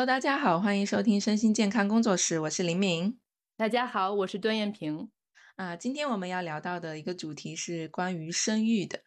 Hello，大家好，欢迎收听身心健康工作室，我是林敏。大家好，我是段艳萍。啊，今天我们要聊到的一个主题是关于生育的。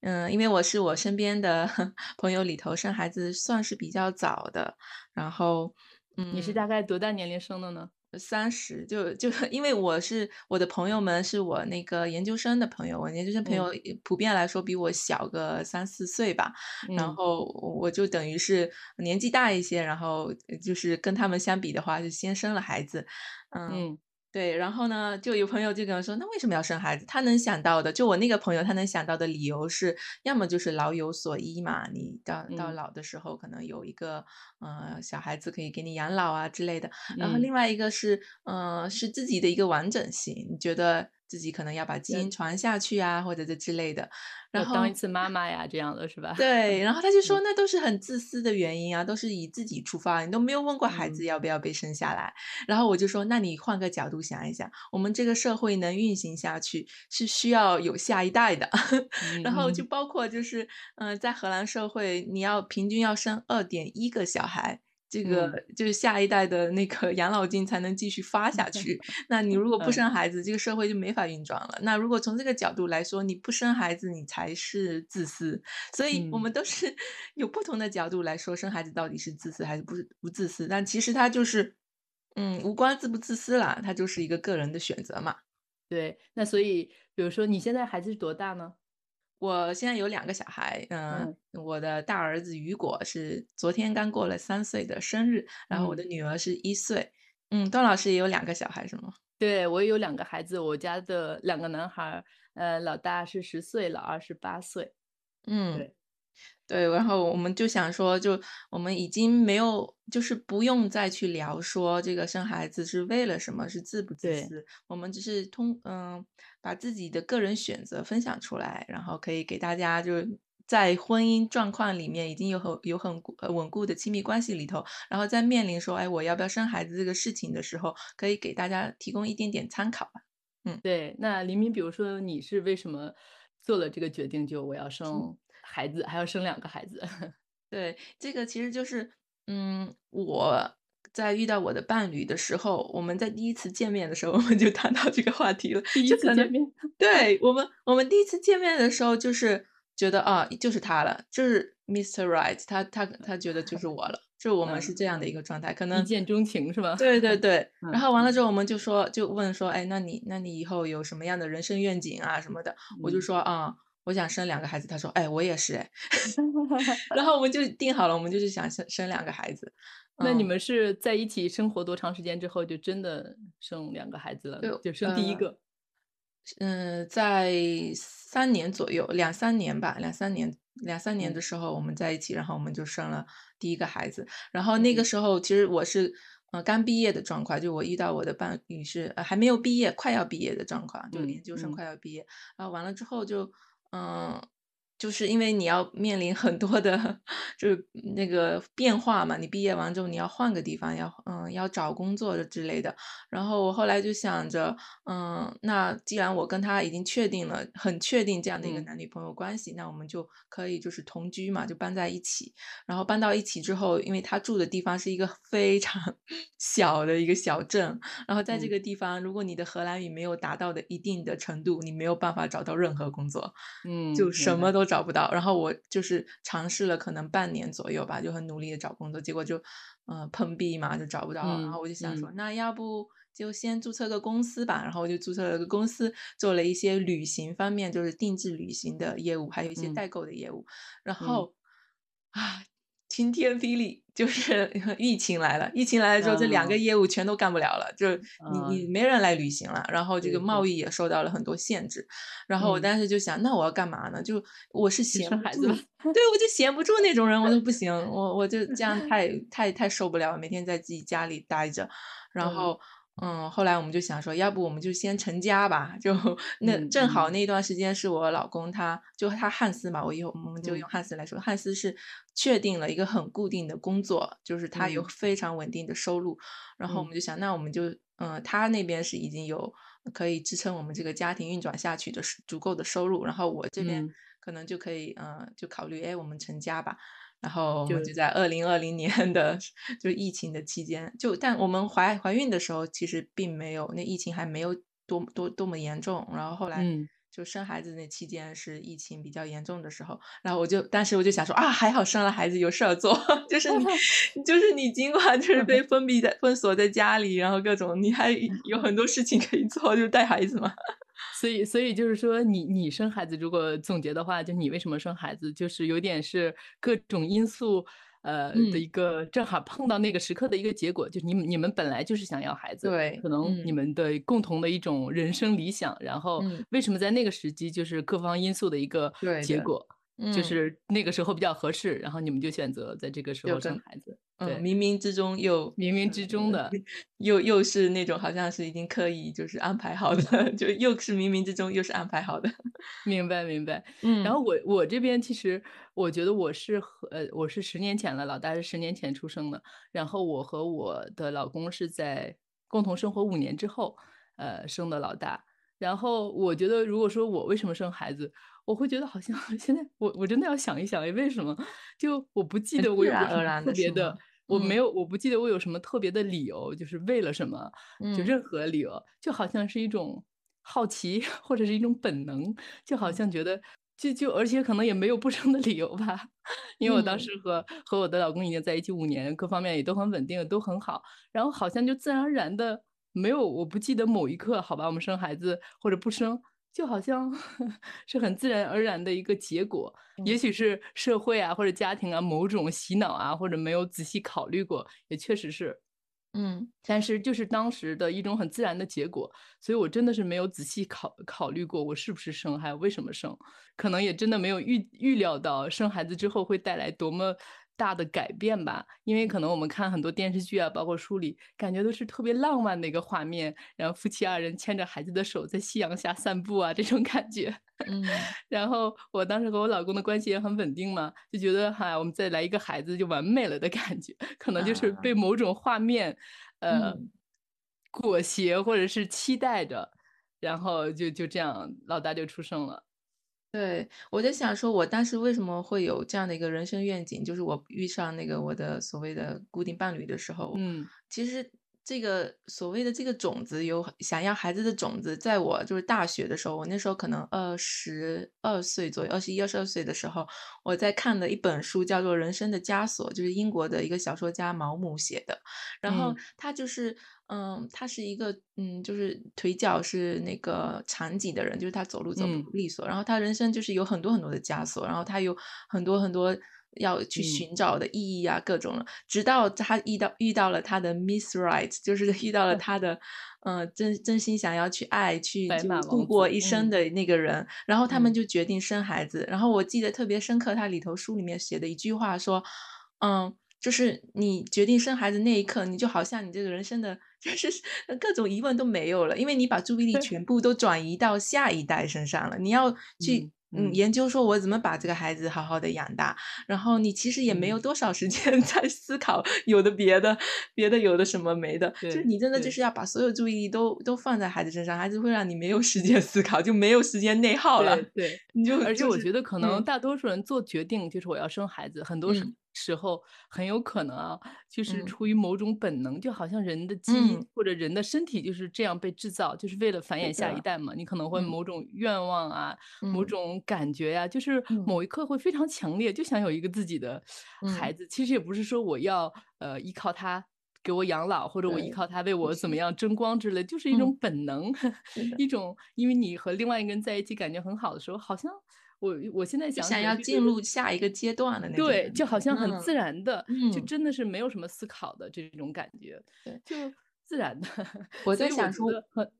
嗯，因为我是我身边的 朋友里头生孩子算是比较早的，然后，嗯，你是大概多大年龄生的呢？三十，就就因为我是我的朋友们是我那个研究生的朋友，我研究生朋友普遍来说比我小个三四岁吧，然后我就等于是年纪大一些，然后就是跟他们相比的话，就先生了孩子，嗯。对，然后呢，就有朋友就跟我说，那为什么要生孩子？他能想到的，就我那个朋友，他能想到的理由是，要么就是老有所依嘛，你到到老的时候，可能有一个呃小孩子可以给你养老啊之类的。然后另外一个是，呃，是自己的一个完整性，你觉得？自己可能要把基因传下去啊，或者这之类的，然后当一次妈妈呀，这样的是吧？对，然后他就说那都是很自私的原因啊，都是以自己出发，你都没有问过孩子要不要被生下来。然后我就说，那你换个角度想一想，我们这个社会能运行下去是需要有下一代的，然后就包括就是，嗯，在荷兰社会，你要平均要生二点一个小孩。这个就是下一代的那个养老金才能继续发下 去。那你如果不生孩子，这个社会就没法运转了。那如果从这个角度来说，你不生孩子，你才是自私。所以我们都是有不同的角度来说，生孩子到底是自私还是不是不自私？但其实它就是，嗯，无关自不自私啦，它就是一个个人的选择嘛。对，那所以比如说你现在孩子是多大呢？我现在有两个小孩，嗯，我的大儿子雨果是昨天刚过了三岁的生日，然后我的女儿是一岁，嗯，段老师也有两个小孩是吗？对我也有两个孩子，我家的两个男孩，呃，老大是十岁，老二是八岁，嗯，对。对，然后我们就想说，就我们已经没有，就是不用再去聊说这个生孩子是为了什么，是自不自私。我们只是通，嗯，把自己的个人选择分享出来，然后可以给大家，就是在婚姻状况里面已经有很有很稳固的亲密关系里头，然后在面临说，哎，我要不要生孩子这个事情的时候，可以给大家提供一点点参考吧。嗯，对。那黎明，比如说你是为什么做了这个决定，就我要生？孩子还要生两个孩子，对，这个其实就是，嗯，我在遇到我的伴侣的时候，我们在第一次见面的时候，我们就谈到这个话题了。第一次见面，对我们，我们第一次见面的时候，就是觉得啊，就是他了，就是 Mr. Right，他他他觉得就是我了，就我们是这样的一个状态，可能一见钟情是吧？对 对对，然后完了之后，我们就说，就问说，哎，那你那你以后有什么样的人生愿景啊什么的？我就说啊。我想生两个孩子，他说：“哎，我也是哎。” 然后我 们就定好了，我们就是想生生两个孩子。那你们是在一起生活多长时间之后，就真的生两个孩子了？就生第一个。嗯，在三年左右，两三年吧，两三年，两三年的时候我们在一起，然后我们就生了第一个孩子。然后那个时候，其实我是呃刚毕业的状况，就我遇到我的伴侣是呃还没有毕业，快要毕业的状况，就研究生快要毕业。然后完了之后就。嗯，就是因为你要面临很多的，就是那个变化嘛。你毕业完之后，你要换个地方，要嗯，要找工作的之类的。然后我后来就想着，嗯，那既然我跟他已经确定了，很确定这样的一个男女朋友关系，那我们就可以就是同居嘛，就搬在一起。然后搬到一起之后，因为他住的地方是一个非常 小的一个小镇，然后在这个地方，如果你的荷兰语没有达到的一定的程度，你没有办法找到任何工作。嗯，就什么都找不到。然后我就是尝试了可能半年左右吧，就很努力的找工作，结果就，嗯，碰壁嘛，就找不到。然后我就想说，那要不就先注册个公司吧。然后我就注册了个公司，做了一些旅行方面，就是定制旅行的业务，还有一些代购的业务。然后，啊。晴天霹雳，就是 疫情来了。疫情来了之后，这两个业务全都干不了了，就你你没人来旅行了，然后这个贸易也受到了很多限制。然后我当时就想，那我要干嘛呢？就我是闲孩子，对我就闲不住那种人，我就不行，我我就这样太太太受不了，每天在自己家里待着，然后。嗯，后来我们就想说，要不我们就先成家吧。就那正好那段时间是我老公，他就他汉斯嘛，我以后我们就用汉斯来说，汉斯是确定了一个很固定的工作，就是他有非常稳定的收入。然后我们就想，那我们就嗯，他那边是已经有可以支撑我们这个家庭运转下去的足够的收入，然后我这边可能就可以嗯，就考虑哎，我们成家吧。然后我们就就在二零二零年的就疫情的期间，就但我们怀怀孕的时候，其实并没有那疫情还没有多多多么严重，然后后来嗯。就生孩子那期间是疫情比较严重的时候，然后我就当时我就想说啊，还好生了孩子有事儿做，就是你 就是你尽管就是被封闭在封锁在家里，然后各种你还有很多事情可以做，就是带孩子嘛。所以，所以就是说，你你生孩子，如果总结的话，就你为什么生孩子，就是有点是各种因素，呃的嗯。一个正好碰到那个时刻的一个结果，就是你们你们本来就是想要孩子，对，可能你嗯。们的共同的一种人生理想，然后嗯，为什么在那个时机，就是各方因素的一个对，结果，就嗯，是那个时候比较合适，然后你们就选择在这个时候生孩子，嗯，对，冥冥之中又冥冥之中的。又又是那种好像是已经刻意就是安排好的，就又是冥冥之中又是安排好的。明白明白。然嗯后我我这边其实我觉得我是和呃，我是十年前了，老大是十年前出生的，然后我和我的老公是在共同生活五年之后，呃，生的老大。然后我觉得如果说我为什么生孩子，我会觉得好像 现在我我真的要想一想，哎，为什么？就我不记很得我有什么？特别的我没嗯。有我不记得我有什么特别的理由，就是为了什么，就嗯。任何理由，就好像是一种好奇 或者是一种本能，就好嗯。像觉得就就而且可能也没有不生的理由吧。因为我当嗯。时和和我的老公已经在一起五年，各方面也都很稳定，都很好，然后好像就自然而然的没有我不记得某一刻，好吧，我们生孩子或者不生，就好像 是很自然而然的一个结果。也嗯许是社会啊，或者家庭啊，某种洗脑啊，或者没有仔细考虑过，也确实是。嗯但是就是当时的一种很自然的结果，所以我真的是没有仔细考考虑过我是不是生，还有为什么生，可能也真的没有预预料到生孩子之后会带来多么大的改变吧。因为可能我们看很多电视剧啊，包括书里，感觉都是特别浪漫的一个画面，然后夫妻二人牵着孩子的手在夕阳下散步啊，这种感觉。嗯 然后我当时和我老公的关系也很稳定嘛，就觉得哈，我们再来一个孩子就完美了的感觉，可能就是被啊某种画面，呃，嗯。裹挟或者是期待着，然后就就这样，老大就出生了。对，我在想说，我当时为什么会有这样的一个人生愿景，就是我遇上那个我的所谓的固定伴侣的时候，嗯其实这个所谓的这个种子，有想要孩子的种子，在我就是大学的时候，我那时候可能二十二岁左右，二十一、二十二岁的时候，我在看的一本书叫做《人生的枷锁》，就是英国的一个小说家毛姆写的，然后嗯他就是。嗯，他是一个嗯，就是腿脚是那个残疾的人，就是他走路走嗯。不利索，然后他人生就是有很多很多的枷锁，然后他有很多很多要去嗯。寻找的意义啊，各种的，直到他遇到遇到了他的 Miss Right，就是遇到了他的，呃，真真心想要去爱，去度过一生。的那个人，然后他们嗯。就决定生孩子，然后我记得特别深刻，他里头书里面写的一句话说，嗯。就是你决定生孩子那一刻，你就好像你这个人生的，就是 各种疑问都没有了，因为你把注意力全部都转移到下一代身上了。你要去嗯嗯研究说，我怎么把这个孩子好好的养大，然后你其实也没有嗯。多少时间 在思考有的别的，别的有的什么没的，就是你真的就是。要把所有注意力都都放在孩子身上，孩子会让你没有时间思考，就没有时间内耗了，对对。你就而且我觉得可能嗯大多数人做决定，就是我要生孩子，很多时候很有可能啊，就是嗯出于某种本能，就好像人的基因嗯，或者人的身体就是这样被制造，就是为了繁衍，下一代嘛。你可能会嗯某种愿望啊，某嗯种感觉呀、就是嗯某一刻会非常强烈，就想有一个自己的孩嗯，子。其实也不是说我要呃依靠他。给我养老，或者我依，靠他为我怎么，样争光之类，就是一嗯，种本能。一种因为你和另外一个人在一起感觉很好的时候，好像我我现在想起想要进入下一个阶段的那种对，就好像很嗯，自然的，就嗯，真的是没有什么思考的这种感觉，对。就自然的。我在想说，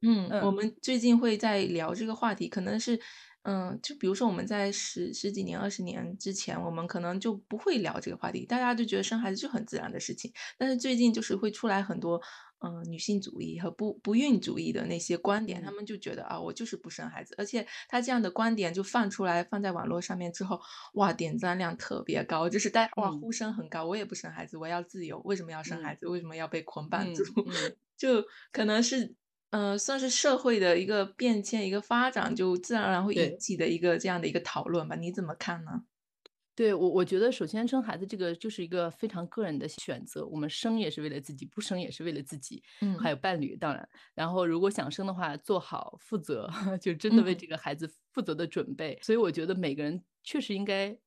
嗯，我嗯，们最近会在聊这个话题，可能是，嗯，就比如说我们在十十几年、二十年之前，我们可能就不会聊这个话题，大家就觉得生孩子就很自然的事情。但是最近就是会出来很多，嗯、女性主义和不不孕主义的那些观点，他嗯，们就觉得啊，我就是不生孩子，而且他这样的观点就放出来，放在网络上面之后，哇，点赞量特别高，就是大家哇嗯，呼声很高，我也不生孩子，我要自由，为什么要生孩嗯，子？为什么要被捆绑住？嗯，嗯。就可能是，呃，算是社会的一个变迁、一个发展，就自然而然会引。起的一个这样的一个讨论吧，你怎么看呢？对，我我觉得首先生孩子这个就是一个非常个人的选择，我们生也是为了自己，不生也是为了自己，还嗯有伴侣当然。然后如果想生的话，做好负责，就真的为嗯，这个孩子负责的准备。所以我觉得每个人确实应该，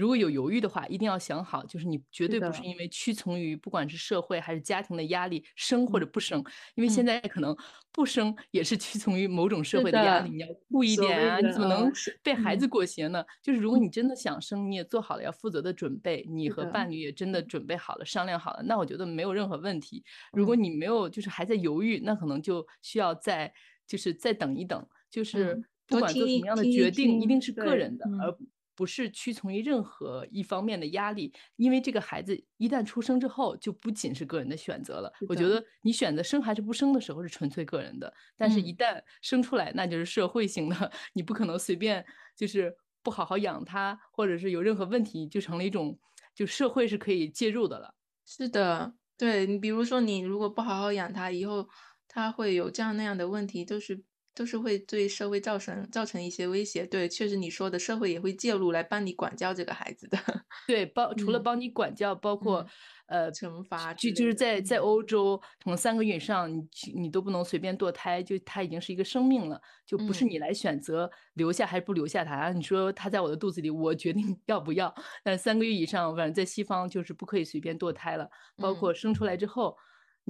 如果有犹豫的话，一定要想好，就是你绝对不是因为屈从于不管是社会还是家庭的压力，生或嗯。者不生，因为现嗯，在可能不生也是屈从于某种社会的压力，你要顾一点啊，你怎么能被孩子裹挟呢？就是如果嗯，你真的想生，你也做好了要负责的准备，你和，伴侣也真的嗯。准备好了、商量好了，那我觉得没有任何问题。如果嗯。你没有就是还在犹豫，那可能就需要再就是再等一等，就是嗯，不管做什么样的决定，一定，是个，人的，而嗯不是屈从于任何一方面的压力。因为这个孩子一旦出生之后，就不仅是个人的选择了。我觉得你选择生还是不生的时候是纯粹个人的，但是一嗯。旦生出来，那就是社会性的，你不可能随便就是不好好养他，或者是有任何问题，就成了一种就社会是可以介入的了。是的，对，你比如说你如果不好好养他，以后他会有这样那样的问题，都是都是会对社会造成造成一些威胁。对，确实你说的，社会也会介入来帮你管教这个孩子的。对，包除了嗯帮你管教，包括，嗯，呃，惩罚就就是。在在嗯欧洲，可能三个月以上，你你都不能随便堕胎，就他已经是一个生命了，就不是嗯你来选择留下还是不留下他。你说他在我的肚子里，我决定要不要。但三个月以上，反正在西方就是不可以随便堕胎了，包嗯，括生出来之后，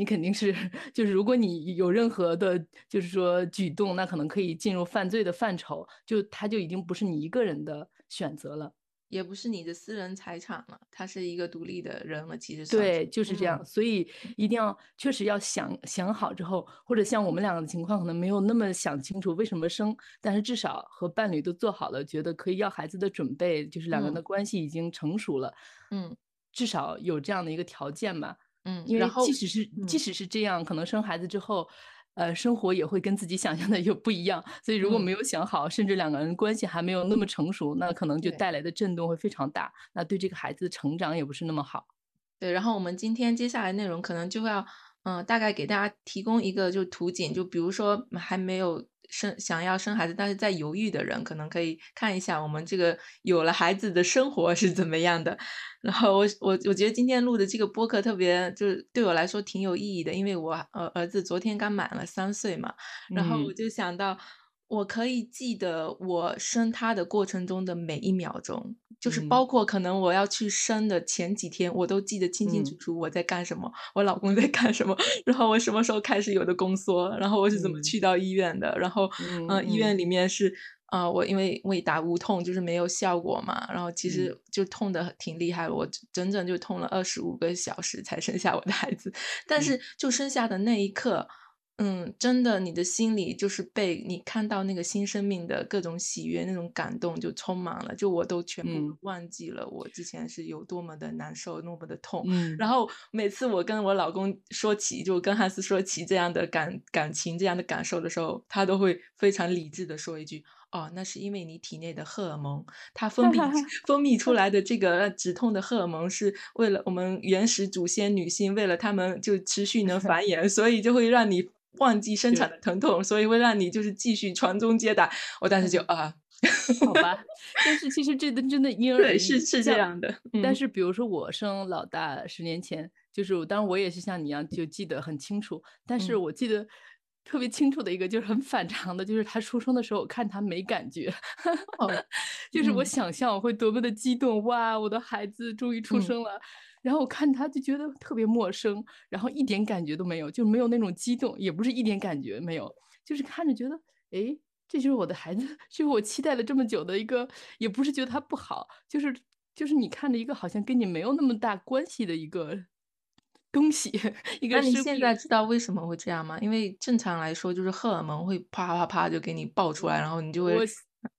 你肯定是就是如果你有任何的，就是说举动，那可能可以进入犯罪的范畴，就他就已经不是你一个人的选择了。也不是你的私人财产了，他是一个独立的人了，其实是。对，就是这样，嗯所以一定要确实要想想好之后，或者像我们两个的情况，可能没有那么想清楚为什么生，但是至少和伴侣都做好了，觉得可以要孩子的准备，就是两个人嗯的关系已经成熟了，嗯至少有这样的一个条件吧。嗯，因为即使是即嗯使是这样，可能生孩子之后，呃，生活也会跟自己想象的有不一样。所以如果嗯，没有想好，甚至两个人关系还没有那么成熟，那可能就。带来的震动会非常大，那对这个孩子的成长也不是那么好。对，然后我们今天接下来内容可能就要，嗯，大概给大家提供一个就图景，就比如说还没有生想要生孩子，但是在犹豫的人，可能可以看一下我们这个有了孩子的生活是怎么样的。然后我我我觉得今天录的这个播客特别，就是对我来说挺有意义的，因为我呃儿子昨天刚满了三岁嘛，然后我嗯就想到。我可以记得我生他的过程中的每一秒钟，就是嗯。包括可能我要去生的前几天，我都记得清清楚嗯。楚我在干什么，我老公在干什么，然后我什么时候开始有的宫缩，然后我是怎么嗯。去到医院的，然后，嗯呃，医院嗯。里面是，呃，我因为为打无痛就是没有效果嘛，然后其嗯。实就痛的挺厉害，我整整就痛了二十五个小时才生下我的孩子，但嗯。是就生下的那一刻。嗯，真的，你的心里就是被你看到那个新生命的各种喜悦、那种感动就充满了，就我都全部嗯忘记了我之前是有多么的难受、多么的痛。嗯然后每次我跟我老公说起，就跟汉斯说起这样的感感情、这样的感受的时候，他都会非常理智的说一句：“哦，那是因为你体内的荷尔蒙，它分泌 分泌出来的这个止痛的荷尔蒙，是为了我们原始祖先女性，为了她们就持续能繁衍，所以就会让你忘记生产的疼痛，所以会让你就是继续传宗接代。”我当时就啊，好吧，但是其实这个真的因人而对，异，是是这样的，但嗯。是比如说我生老大十年前，就是我当然我也是像你一样就记得很清楚，但是嗯，我记得特别清楚的一个就是很反常的，就是他出生的时候我看他没感觉，哦，就是我嗯。想象我会多么的激动，哇，我的孩子终于出嗯。生了。然后我看他就觉得特别陌生，然后一点感觉都没有，就没有那种激动，也不是一点感觉没有，就是看着觉得，哎，这就是我的孩子，就 是我期待了这么久的一个，也不是觉得他不好，就是就是你看着一个好像跟你没有那么大关系的一个东西，一那你个生命。现在知道为什么会这样吗？因为正常来说，就是荷尔蒙会啪啪啪就给你爆出来，然后你就会，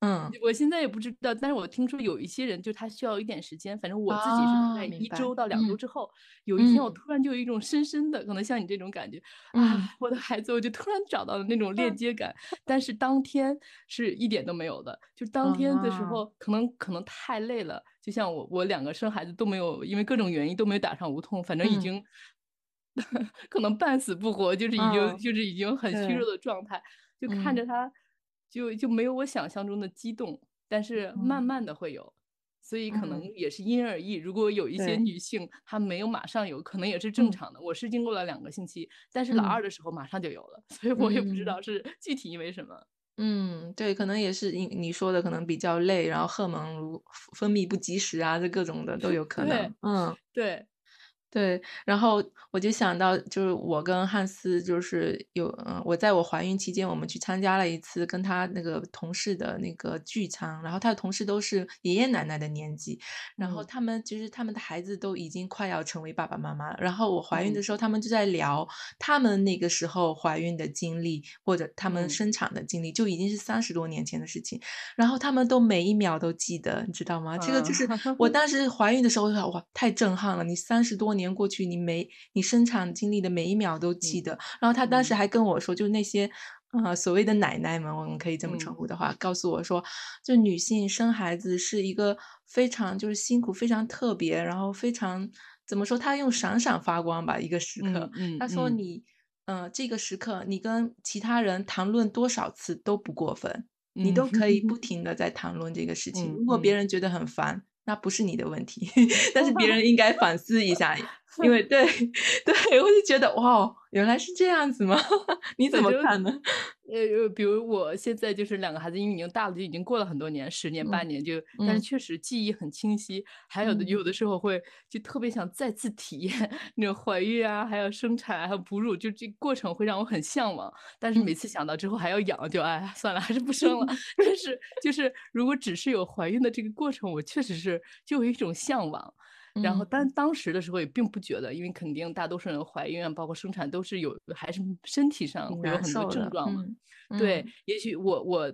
嗯，我现在也不知道，但是我听说有一些人，就他需要一点时间，反正我自己是大啊，概，一周到两周嗯之后，有一天我嗯。突然就有一种深深的，可能像你这种感觉，嗯。啊，我的孩子，我就突然找到了那种链接感，但是当天是一点都没有的，就当天的时啊，候，可能可能太累了，就像我我两个生孩子都没有，因为各种原因都没有打上无痛，反正已嗯。经 可能半死不活，就是已经嗯，就是已经很虚弱，的状态，就看嗯。着他，就就没有我想象中的激动，但是慢嗯。慢的会有。所以可能嗯也是因人而异。如果有一些女性她没有马上有，可能也是正嗯常的。我是经过了两个星期，但是老嗯二的时候马上就有了，所以我也不知嗯道是具体因为什么。嗯，对，可能也是你你说的可能比较累，然后荷尔蒙如分泌不及时啊，这各种的都有可能。嗯。对，对，然后我就想到，就是我跟汉斯，就是有，嗯，我在我怀孕期间，我们去参加了一次跟他那个同事的那个聚餐，然后他的同事都是爷爷奶奶的年纪，然后嗯他们其实他们的孩子都已经快要成为爸爸妈妈了，然后我怀孕的嗯时候，他们就在聊他们那个时候怀孕的经历，或者他们嗯生产的经历，就已经是三十多年前的事情，然后他们都每一秒都记得，你知道吗？这个就是嗯我 当时怀孕的时候，哇，太震撼了！你三十多年过去，你每你生产经历的每一秒都记嗯得。然后他当时嗯还跟我说，就是那些呃所谓的奶奶们，我们可以这么称嗯呼的话，告诉我说，就女性生孩子是一个非常就是辛苦、非常特别，然后非常怎么说？她用闪闪发光吧，一个时刻。嗯嗯他说嗯你，呃，这个时刻你跟其他人谈论多少次都不过分。你嗯都可以不停的在谈论这个事情。嗯如果别嗯人觉得很烦，那不是你的问题，但是别人应该反思一下，因为 对 对，我就觉得哇，原来是这样子吗？你怎么看呢？呃，比如我现在就是两个孩子，因为已经大了，就已经过了很多年，十年八嗯年就，但是嗯确实记忆很清晰。还有的嗯有的时候会就特别想再次体验那种怀孕啊，还有生产，还有哺乳，就这过程会让我很向往。但是每嗯次想到之后还要养，就哎算了，还是不生了。但是就是如果只是有怀孕的这个过程，我确实是就有一种向往。然后，嗯但当时的时候也并不觉得，因为肯定大多数人怀孕啊，包括生产都是有，还是身体上会有很多症状嘛。嗯对，嗯也许我我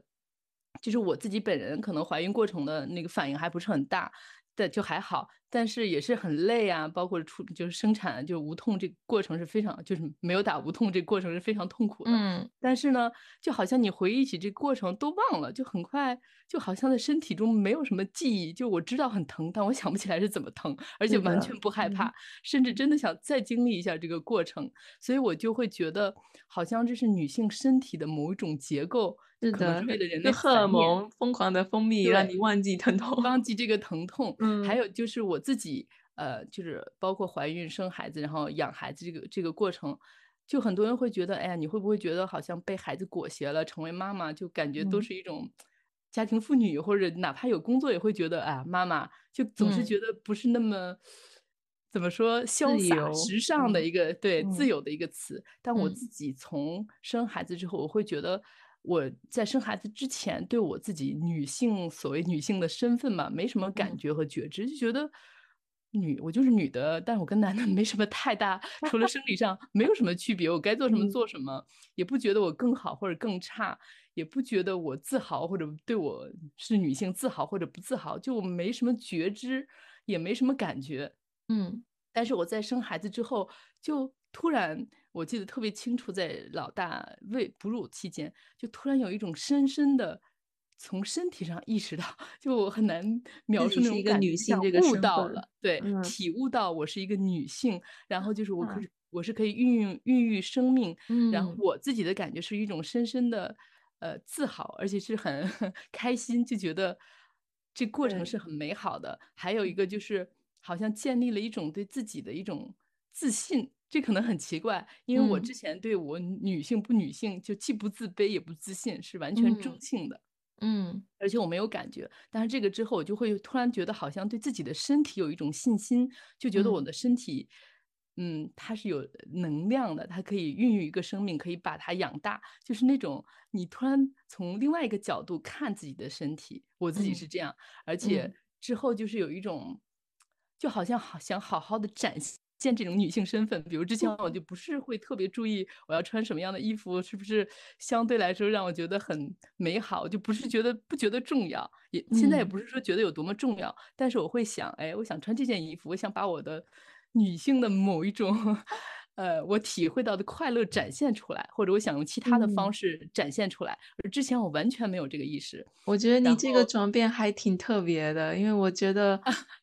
就是我自己本人可能怀孕过程的那个反应还不是很大，但就还好，但是也是很累啊，包括出就是生产就无痛这个过程是非常就是没有打无痛这个过程是非常痛苦的。嗯但是呢，就好像你回忆起这个过程都忘了，就很快就好像在身体中没有什么记忆，就我知道很疼，但我想不起来是怎么疼，而且完全不害嗯怕，甚至真的想再经历一下这个过程。所以我就会觉得，好像这是女性身体的某一种结构，是的，为了人类就荷尔。蒙疯狂的分泌，让，你忘记疼痛。忘记这个疼痛。还嗯有就是我自己，呃，就是包括怀孕、生孩子，然后养孩子这个这个过程，就很多人会觉得，哎呀，你会不会觉得好像被孩子裹挟了，成为妈妈就感觉都嗯是一种家庭妇女，或者哪怕有工作也会觉得，哎呀，妈妈就总是嗯，觉得不是那么。怎么说，潇洒、时尚的嗯一个，对，自嗯由的一个词。但我嗯自己从生孩子之后，我会觉得我在生孩子之前，对我自己女性所谓女性的身份嘛，没什么感嗯。觉和觉知，就觉得女我就是女的，但是我跟男的 没什么太大，除了生理上没有什么区别，我该做什么嗯。做什么，也不觉得我更好或者更差，也不觉得我自豪或者对我是女性自豪或者不自豪，就没什么觉知，也没什么感觉。嗯。但是我在生孩子之后，就突然我记得特别清楚，在老大喂哺乳期间，就突然有一种深深的从身体上意识到，就我很难描述那种感觉，性这个悟到了，对，嗯。体悟到我是一个女性，然后就是我可啊是我是可以孕育孕育生命，然后嗯。我自己的感觉是一种深深的呃自豪，而且是很 开心，就觉得这过程，是很美好的。还有一嗯。个就是好像建立了一种对自己的一种自信，这可能很奇怪，因为我嗯。之前对我女性不女性就既不自卑也不自信，是完全中嗯性的。嗯。而且我没有感觉，但是这个之后，我就会突然觉得好像对自己的身体有一种信心，就觉得我嗯。的身体，嗯，它是有能量的，它可以孕育一个生命，可以把它养大，就是那种你突然从另外一个角度看自己的身体，我自己是嗯这样，而嗯且。之后就是有一种，就好像好想好好的展现这种女性身份，比如之前我就不是会特别注意我要穿什么样的衣服，是不是相对来说让我觉得很美好，就不是觉得不觉得重要，也现在也嗯。不是说觉得有多么重要，但是我会想，哎，我想穿这件衣服，我想把我的女性的某一种呃，我体会到的快乐展现出来，或者我想用其他的方嗯。式展现出来，而之前我完全没有这个意识。我觉得你这个转变还挺特别的，因为我觉得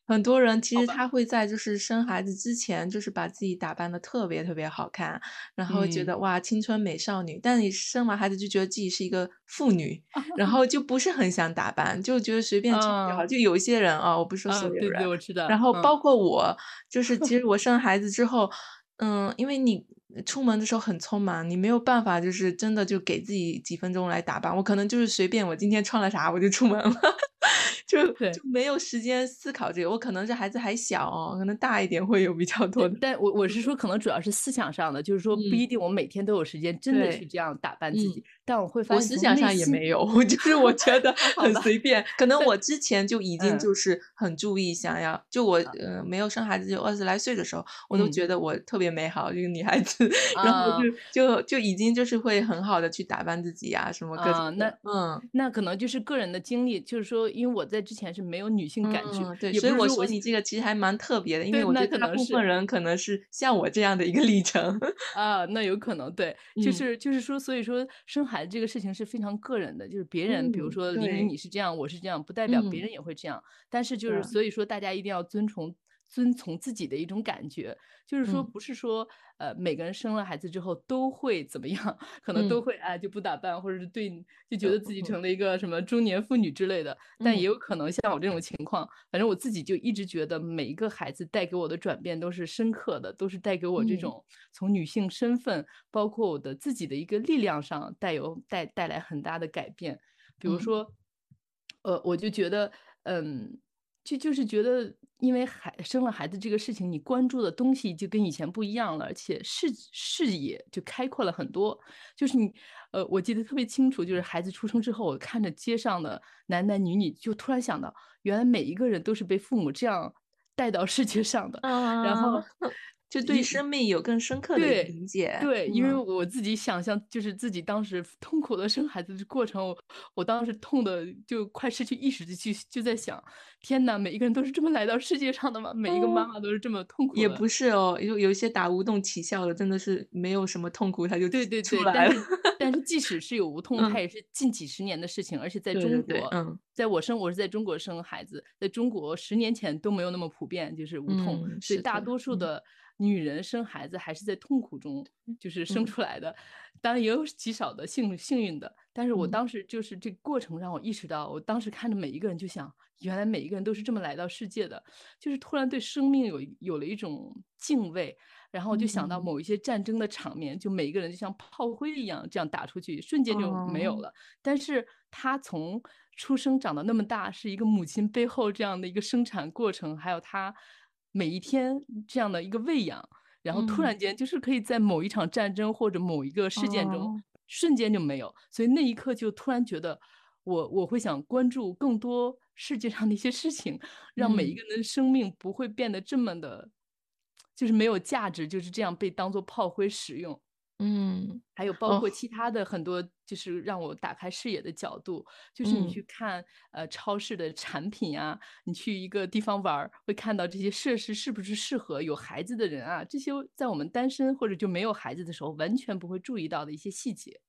很多人其。实他会在就是生孩子之前，就是把自己打扮的特别特别好看，然后觉嗯。得，哇，青春美少女。但你生完孩子就觉得自己是一个妇女，然后就不是很想打扮，就觉得随便穿就好。嗯。就有一些人啊，我不是说所嗯，对对，有人，我知道，嗯。然后包括我，就是其实我生孩子之后，嗯，因为你出门的时候很匆忙，你没有办法就是真的就给自己几分钟来打扮，我可能就是随便我今天穿了啥我就出门了，就就。没有时间思考这个。我可能是孩子还小哦，可能大一点会有比较多，的但我我是说可能主要是思想上的，就是说不嗯。一定我每天都有时间真的去，这样打扮自己，嗯。但我会发现我思想上也没有，我就是我觉得，很随便。可能我之前就已经嗯。就是很注意，想要就我，啊。呃，没有生孩子就二十来岁的时候，我都嗯。觉得我特别美好，一个女孩子，然后啊。就就就已经就是会很好的去打扮自己呀，什么各种啊，那，嗯。那可能就是个人的经历，就是说因为我在之前是没有女性感觉，嗯，对，所以我说你这个其实还蛮特别的，因为，我觉那得大部分。人可能是像我这样的一个历程。啊，那有可能，对。就嗯。是就是说所以说生孩子这个事情是非常个人的，就是别人比如嗯，说玲玲。你是这样，我是这样，不代表别嗯。人也会这样。但是就是是。所以说大家一定要遵从遵从自己的一种感觉，就是说嗯。不是说，呃，每个人生了孩子之后都会怎么样，可能都嗯。会，哎，就不打扮，或者是对就觉呃，得自己嗯。成了一个什么中年妇女之类的。但也嗯。有可能像我这种情况，反正我自己就一直觉得每一个孩子带给我的转变都是深刻的，都是带给我这嗯。种从女性身份，包括我的自己的一个力量上带有带带来很大的改变。比如嗯。说，呃，我就觉得，嗯，就就是觉得因为孩生了孩子这个事情，你关注的东西就跟以前不一样了，而且视视野就开阔了很多。就是你呃，我记得特别清楚，就是孩子出生之后，我看着街上的男男女女，就突然想到，原来每一个人都是被父母这样带到世界上的。然啊，后 就对生命有更深刻的理解，对，因为嗯。我自己想象就是自己当时 痛苦的生孩子的过程，我我当时痛的就快失去意识的去就在想，天呐，每一个人都是这么来到世界上的吗？每一个妈嗯。妈都是这么痛苦的。也不是哦，有有一些打无痛起效的，真的是没有什么痛苦，他就对对对。但是但是即使 是有无痛，它嗯。也是近几十年的事情，而且在对对对，中国，嗯。在我生我是在中国生孩子，在中国10年前都没有那么普遍，就是无痛。嗯，所以是，大多数嗯。的女人生孩子还是在痛苦中就是生嗯。出来的，当然也有极少的幸幸运的。但是我嗯。当时就是这个过程让我意识到，我当时看着每一个人就想，原来每一个人都是这么来到世界的，就是突然对生命有有了一种敬畏。然后我就想到嗯。某一些战争的场面，就每一个人就像炮灰一样这样打出去，瞬间就没有哦。了。但是她从出生长到那么大，是一个母亲背后这样的一个生产过程，还有她每一天这样的一个喂养，然后突嗯。然间就是可以在某一场战争或者某一个事件中，哦。瞬间就没有。所以那一刻就突然觉得，我我会想关注更多世界上的一些事情，让每一嗯。个人的生命不会变得这么的就是没有价值，就是这样被当做炮灰使用。嗯，还有包哦。括其他的很多就是让我打开视野的角度，就是你去嗯。看，呃，超市的产品啊，你去一个地方玩儿，会看到这些设施是不是适合有孩子的人啊，这些在我们单身或者就没有孩子的时候，完全不会注意到的一些细节。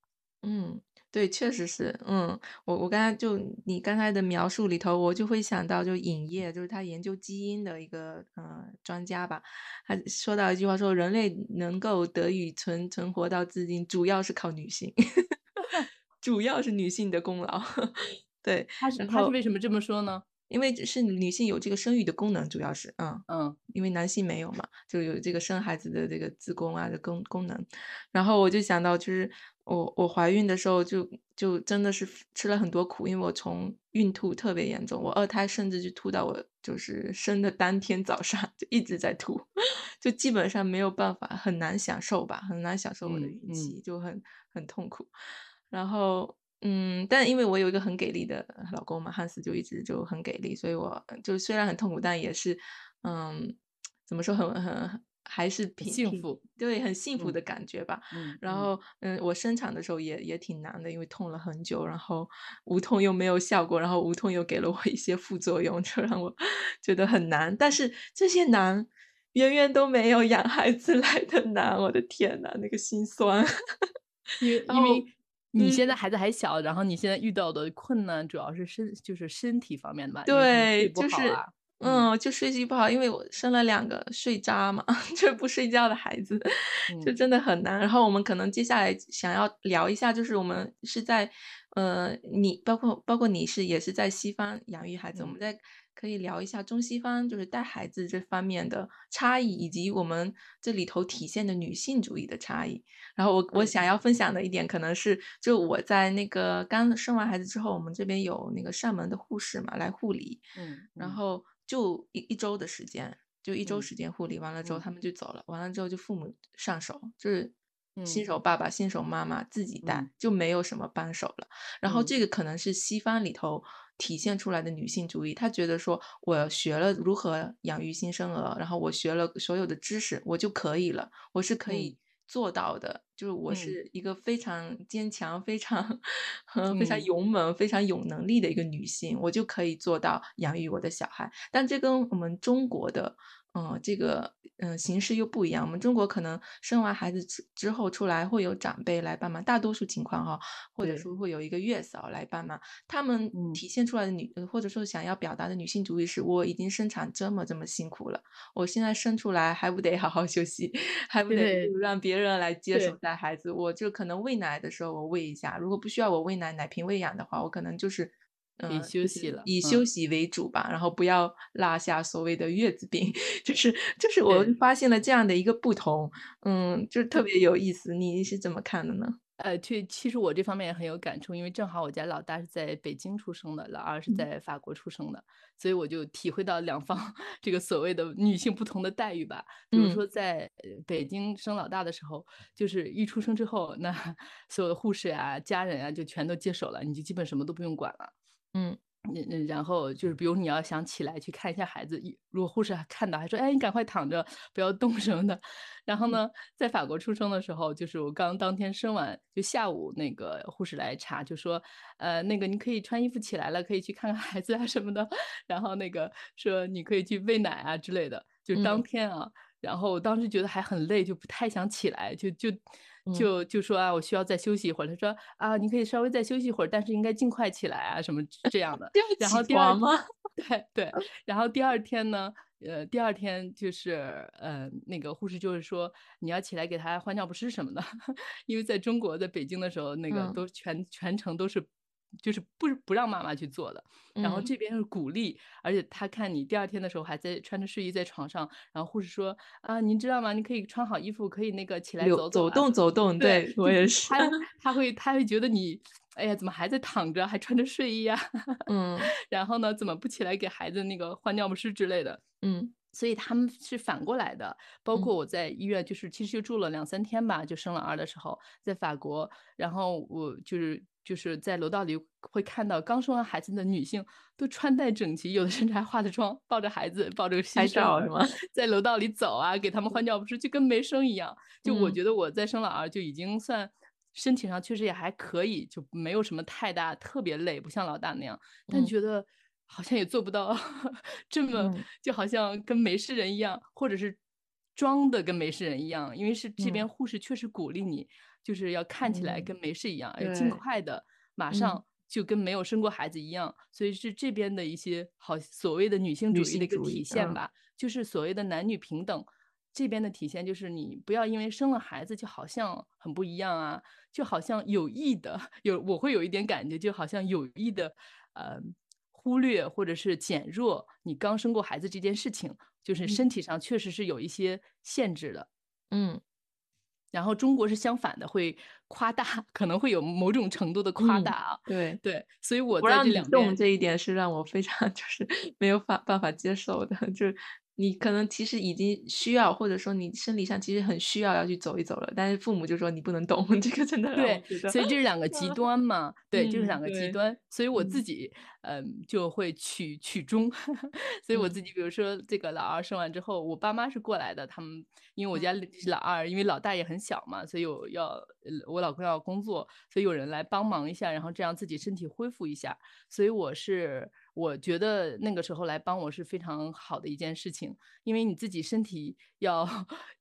嗯，对，确实是。嗯，我我刚才就你刚才的描述里头，我就会想到就影业，就是他研究基因的一个，呃，专家吧。他说到一句话说：“人类能够得以存存活到至今，主要是靠女性。”主要是女性的功劳。对，他是然他是为什么这么说呢？因为是女性有这个生育的功能，主要是，嗯。嗯。因为男性没有嘛，就有这个生孩子的这个子宫啊的功功能。然后我就想到就是我我怀孕的时候就就真的是吃了很多苦，因为我从孕吐特别严重，我二胎甚至就吐到我就是生的当天早上就一直在吐，就基本上没有办法，很难享受吧，很难享受我的。孕期，就很很痛苦。然后，嗯，但因为我有一个很给力的老公嘛，汉斯就一直就很给力，所以我就虽然很痛苦，但也是，嗯，怎么说，很很还是挺挺幸福。对，很幸福嗯。的感觉吧。然后，嗯，我生产的时候也也挺难的，因为痛了很久，然后无痛又没有效果，然后无痛又给了我一些副作用，就让我 觉得很难。但是这些难远远都没有养孩子来的难，我的天呐，那个心酸。因为因为你现在嗯。孩子还小，然后你现在遇到的困难主要是身就是身体方面的吧，对，就是。嗯，嗯，就睡习不好，因为我生了两个睡渣嘛，就不睡觉的孩子，就嗯，真的很难。然后我们可能接下来想要聊一下，就是我们是在呃，你包括包括你是也是在西方养育孩子，我们在，可以聊一下中西方就是带孩子这方面的差异，以及我们这里头体现的女性主义的差异。然后我我，想要分享的一点可能是，就我在那个刚生完孩子之后，我们这边有那个上门的护士嘛，来护理，嗯，嗯，然后就一一周的时间，就一周嗯，时间护理完了之后，嗯，他们。就走了，完了之后就父母上手，就是新嗯，手。爸爸、新手妈妈自己带，嗯，就没有什么帮手了。然后嗯，这个。可能是西方里头体现出来的女性主义，她觉得说我学了如何养育新生儿，然后我学了所有的知识，我就可以了，我是可嗯，以做到的。就是我嗯，是一个非常坚强、非常呃非常嗯，勇猛、非常有能力的一个女性，我就可以做到养育我的小孩。但这跟我们中国的嗯，这个，嗯，形式又不一样。我们中国可能生完孩子之之后出来会有长辈来帮忙，大多数情况哈，或者，说会有一个月嫂来帮忙。他们嗯，体现出来的女呃或者说想要表达的女性主义是：我已经生产这么这么辛苦了，我现在生出来还不得好好休息，还不得让别人来接手，带孩子。我就可能喂奶的时候我喂一下，如果不需要我喂奶，奶瓶喂养的话，我可能就是可以嗯，休息了，嗯，以休息为主吧，然后不要落下所谓的月子病，就是就是我对。发现了这样的一个不同，嗯，就是特别有意思，你是怎么看的呢？呃，对，其实我这方面也很有感触，因为正好我家老大是在北京出生的，老二是嗯在法国出生的，所以我就体会到两方 这个所谓的女性不同的待遇吧。比如嗯说在呃北京生老大的时候，就是一出生之后，那 所有的护士啊、家人啊就全都接手了，你就基本什么都不用管了。嗯嗯嗯，然后就是比如你要想起来去看一下孩子，一如果护士还看到还说：“哎，你赶快躺着，不要动什么的。”然后嗯呢，在法国出生的时候，就是我刚当天生完，就下午那个护士来查，就说：“呃，那个你可以穿衣服起来了，可以去看看孩子啊什么的。”然后那个说你可以去喂奶啊之类的，就当嗯天啊。然后我当时觉得还很累，就不太想起来，就就嗯，就就说啊，我需要再休息一会儿。他说啊，你可以稍微再休息一会儿，但是应该尽快起来啊，什么这样的。然后第二床吗？对对，然后第二天呢，呃，第二天就是，呃，那个护士就是说你要起来给他换尿不湿什么的，因为在中国，在北京的时候，那个嗯都全全程都是就是不不让妈妈去做的，然后嗯，这边是鼓励，而且他看你第二天的时候还在穿着睡衣在床上，然后护士说啊，您知道吗？你可以穿好衣服，可以那个起来溜走走走啊。动走动，对，对，我也是，他他会他会觉得你，哎呀，怎么还在躺着，还穿着睡衣啊？嗯然后呢，怎么不起来给孩子那个换尿不湿之类的？嗯所以他们是反过来的，包括嗯我在医院，就是其实就住了两三天吧，就生了儿的时候，在法国，然后我就是就是在楼道里会看到刚生完孩子的女性都穿戴整齐，有的甚至还化着妆，抱着孩子，抱着新拍生儿，照是吗？在楼道里走啊，给他们换尿不湿，就跟没生一样。就我嗯觉得我在生老二就已经算身体上确实也还可以，就没有什么太大特别累，不像老大那样。但嗯觉得好像也做不到这么嗯就好像跟没事人一样，或者是装的跟没事人一样。因为是这边嗯，护士确实鼓励你，就是要看起来嗯，跟没事一样，要尽，快的马嗯，上就跟没有生过孩子一样。所以是这边的一些好所谓的女性主义的一个体现吧，就是所谓的男女平等。这边的体现就是你不要因为生了孩子就好像很不一样啊，就好像有意的，有我会有一点感觉，就好像有意的，呃，忽略或者是减弱你刚生过孩子这件事情，就是嗯身体上确实是有一些限制的。嗯然后中国是相反的，会夸大，可能会有某种程度的夸大嗯，啊。对。对，所以我在这两边动这一点是让我非常 就是没有法办法接受的，就是你可能其实已经需要，或者说你生理上其实很需要要去走一走了，但是父母就说你不能动，这个真的对，所以这是两个极端嘛，对，就是嗯，两个极对，端。所以我自嗯己，嗯，就会取取中。所以我嗯自己比如说这个老二生完之后，我爸妈是过来的，他们因为我嗯家里是老二，因为老大也很小嘛，所以我要呃我老公要工作，所以有人来帮忙一下，然后这样自己身体恢复一下。所以我是我觉得那个时候来帮我是非常好的一件事情，因为你自己身体 要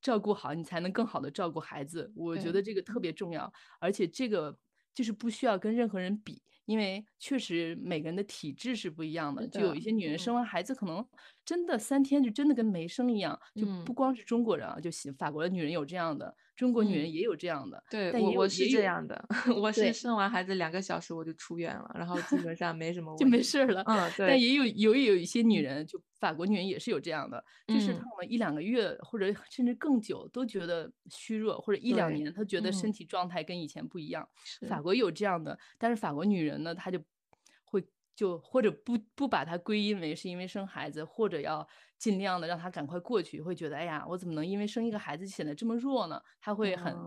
照顾好，你才能更好的照顾孩子。我觉得这个特别重要，而且这个就是不需要跟任何人比，因为确实每个人的体质是不一样的。的就有一些女人生嗯完孩子，可能真的三天就真的跟没生一样，就嗯不光是中国人啊，就西法国的女人有这样的，中国女嗯人也有这样的，对，但我我是这样的，我是生完孩子两个小时我就出院了，然后基本上没什么就问题。没事儿了。嗯，但，也有有有一些女嗯人，就法国女人也是有这样的，就是她一两个月或者甚至更久都觉得虚弱，或者一两，年她觉得身嗯，体状态跟以前不一样。法，国有这样的，但是法国女人呢，他就会就或者不不把它归因为是因为生孩子，或者要尽量的让他赶快过去，会觉得哎呀，我怎么能因为生一个孩子就显得这么弱呢？他会很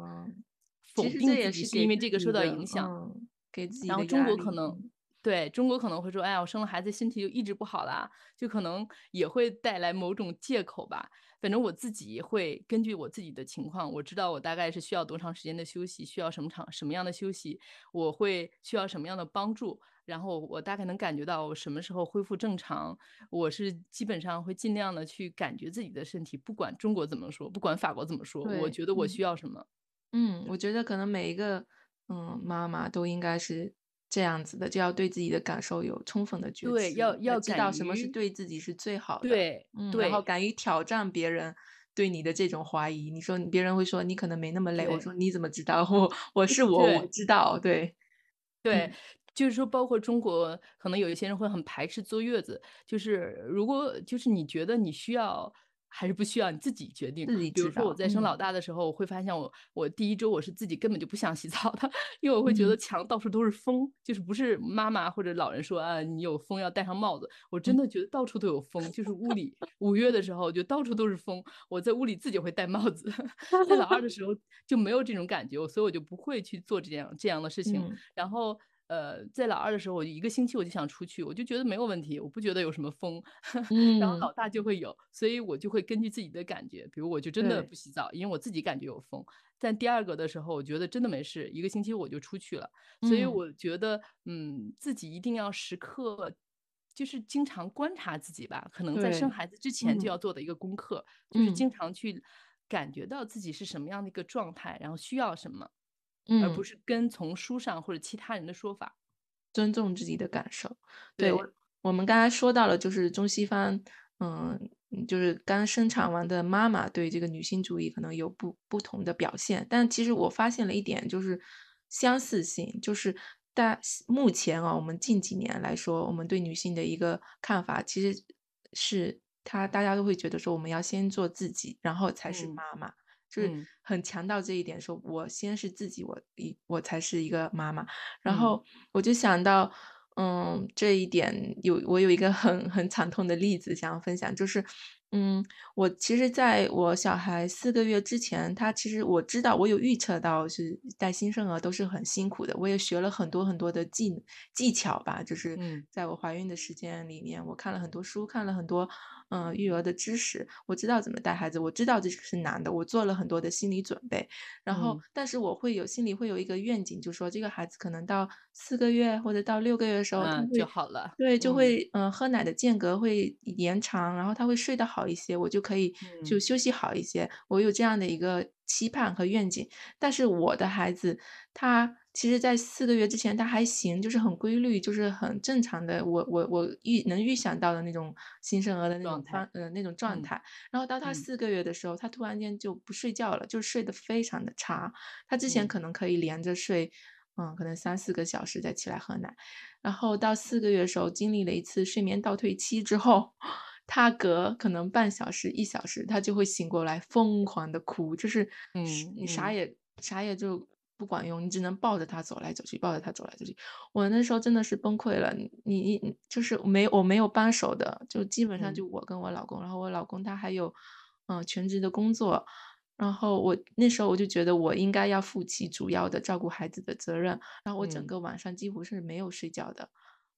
否定自己是因为这个受到影响。嗯，给自己然后中国可能嗯，对，中国可能会说，哎呀，我生了孩子身体就一直不好啦，就可能也会带来某种借口吧。反正我自己会根据我自己的情况，我知道我大概是需要多长时间的休息，需要什么长什么样的休息，我会需要什么样的帮助，然后我大概能感觉到我什么时候恢复正常。我是基本上会尽量的去感觉自己的身体，不管中国怎么说，不管法国怎么说，我，觉得我嗯。需要什么。嗯，我觉得可能每一个嗯妈妈都应该是这样子的，就要对自己的感受有充分的觉对，要知，要知道什么是对自己是最好的，对嗯，然后敢于挑战别人对你的这种怀疑。你说别人会说你可能没那么累，我说你怎么知道？我我是我，我。知道，对，对，嗯就是说包括中国，可能有一些人会很排斥坐月子，就是如果就是你觉得你需要还是不需要，你自己决定。自。己比如，说我在生老嗯。大的时候，我会发现我我第一周我是自己根本就不想洗澡的，因为我会觉得嗯。墙到处都是风，就是不是妈妈或者老人说啊你有风要戴上帽子，我真嗯。的觉得到处都有风，就是屋里五月的时候就到处都是风，我在屋里自己会戴帽子，在老二的时候就没有这种感觉，所以我就不会去做这样这样的事情。嗯。然后，呃，在老二的时候，我一个星期我就想出去，我就觉得没有问题，我不觉得有什么风。然后嗯，老大就会有，所以我就会根据自己的感觉，比如我就真的，不洗澡，因为我自己感觉有风。但第二个的时候，我觉得真的没事，一个星期我就出去了。所以嗯我觉得，嗯，自己一定要时刻。就是经常观察自己吧，可能在生，孩子之前就嗯要做的一个功课，就是嗯经常去感觉到自己是什么样的一个状态，然后需要什么。而不嗯。是跟从书上或者其他人的说法。尊重自己的感受。对，我对，我们刚才说到了，就是中西方，嗯，嗯就是刚生产完的妈妈对这个女性主义可能有不不同的表现，但其实我发现了一点，就是相似性，就是大目前啊，我们近几年来说，我们对女性的一个看法，其实是她大家都会觉得说，我们要先做自己，然后才是嗯妈妈。就是嗯。很强调这一点，说我先是自己，我一我才是一个妈妈。然嗯。后我就想到，嗯，这一点有我有一个很很惨痛的例子想要分享，就是，嗯，我其实在我小孩四个月之前，他其实我知道，我有预测到是带新生儿都是很辛苦的，我也学了很多很多的技技巧吧，就是嗯。在我怀孕的时间里面，我看了很多书，看了很多嗯、呃育儿的知识，我知道怎么带孩子，我知道这是难的，我做了很多的心理准备。然后嗯，但是我会有心里会有一个愿景，就说这个孩子可能到四个月或者到六个月的时候，就好了。对，就嗯会嗯、呃喝奶的间隔会延长，然后他会睡得好一些，我就可以就嗯休息好一些。我有这样的一个期盼和愿景。但是我的孩子，他其实在四个月之前他还行，就是很规律，就是很正常的，我我我预能预想到的那种新生儿的那种状呃那种状嗯态。然后到他嗯四个月的时候，他突然间就不睡觉了，就睡得非常的差。他之前嗯可能可以连着睡，嗯，可能三四个小时再起来喝奶，然后到四个月的时候，经历了一次睡眠倒退期之后，他隔可能半小时、一小时，他就会醒过来，疯狂的哭，就是嗯你啥嗯也啥也就不管用，你只能抱着他走来走去，抱着他走来走去。我那时候真的是崩溃了，你你你就是没我没有帮手的，就基本上嗯就我跟我老公，然后我老公他还有嗯、呃全职的工作，然后我那时候我就觉得我应该要负起主要的照顾孩子的责任，然后我整嗯个晚上几乎是没有睡觉的，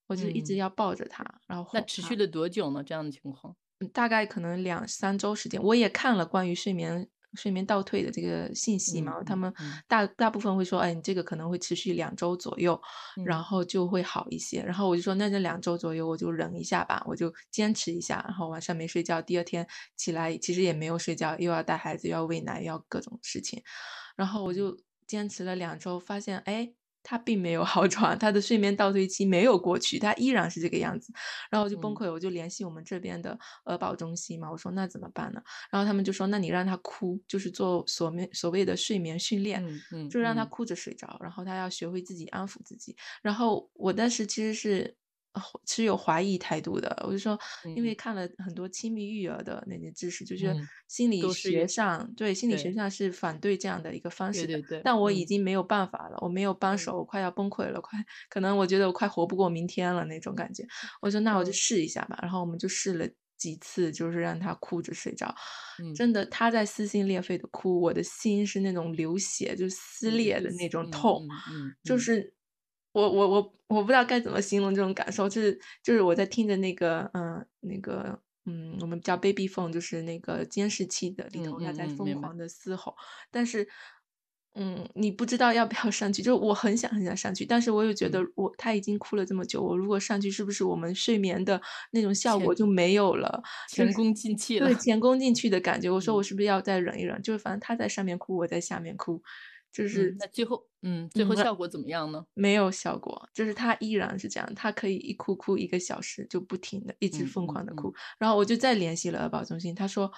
我就一直嗯，要抱着他，然后。那持续了多久呢？这样的情况？嗯大概可能两三周时间，我也看了关于睡眠睡眠倒退的这个信息嘛，嗯他们大大部分会说，哎，你这个可能会持续两周左右，然嗯后就会好一些。然后我就说，那这两周左右我就忍一下吧，我就坚持一下，然后晚上没睡觉，第二天起来其实也没有睡觉，又要带孩子，又要喂奶，又要各种事情，然后我就坚持了两周，发现，哎。他并没有好转，他的睡眠倒退期没有过去，他依然是这个样子，然后我就崩嗯溃，我就联系我们这边的儿保中心嘛，我说那怎么办呢？然后他们就说，那你让他哭，就是做所面所谓的睡眠训练，嗯嗯，就让他嗯哭着睡着，然后他要学会自己安抚自己。然后我当时其实是呃持有怀疑态度的，我就说，因为嗯。看了很多亲密育儿的那些知识，就是嗯心理学上对心理学上是反对这样的一个方式的，对对对，但我已嗯。经没有办法了，我没有帮嗯。手，我快要崩溃了，快可能我觉得我快活不过明天了那种感觉。我说那我就嗯。试一下吧，然后我们就试了几次，就是让他哭着睡着。嗯。真的，他在撕心裂肺的哭，我的心是那种流血，就是撕裂的那种痛，嗯嗯嗯。就是我我我我不知道该怎么形容这种感受，就是就是我在听着那个嗯、呃那个嗯，我们叫 baby phone，就是那个监视器的里嗯头，他在疯狂的嘶吼，但是。嗯，你不知道要不要上去，就是我很想很想上去，但是我又觉得嗯我他已经哭了这么久，我如果上去，是不是我们睡眠的那种效果就没有了？前功尽弃了对，前功尽弃的感觉。我说我嗯是不是要再忍一忍？就是反正他在上面哭，我在下面哭，就是嗯，那最后嗯最后效果怎么样呢？没有效果，就是他依然是这样，他可以一哭哭一个小时就不停的，一直嗯疯狂的哭。然后我就再联系了儿保中心，他说，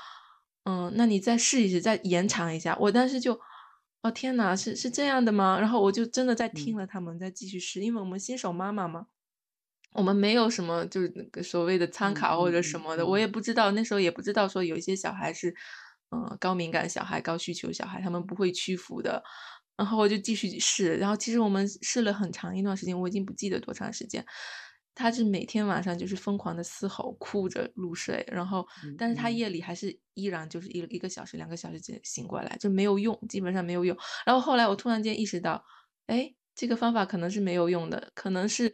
嗯，那你再试一试，再延长一下。我当时就，哦天呐，是是这样的吗？然后我就真的在听嗯了他们，再继续试，因为我们新手妈妈嘛。我们没有什么就是那个所谓的参嗯考或者什么的，我也嗯不知道，那时候也不知道说有一些小孩是，嗯、高敏感小孩、高需求小孩，他们不会屈服的。然后我就继续试，然后其实我们试了很长一段时间，我已经不记得多长时间。他是每天晚上就是疯狂的嘶吼，哭着入睡，然后嗯但是他嗯夜里还是依然就是一一个小时、两个小时就醒过来，就没有用，基本上没有用。然后后来我突然间意识到，哎，这个方法可能是没有用的，可能是，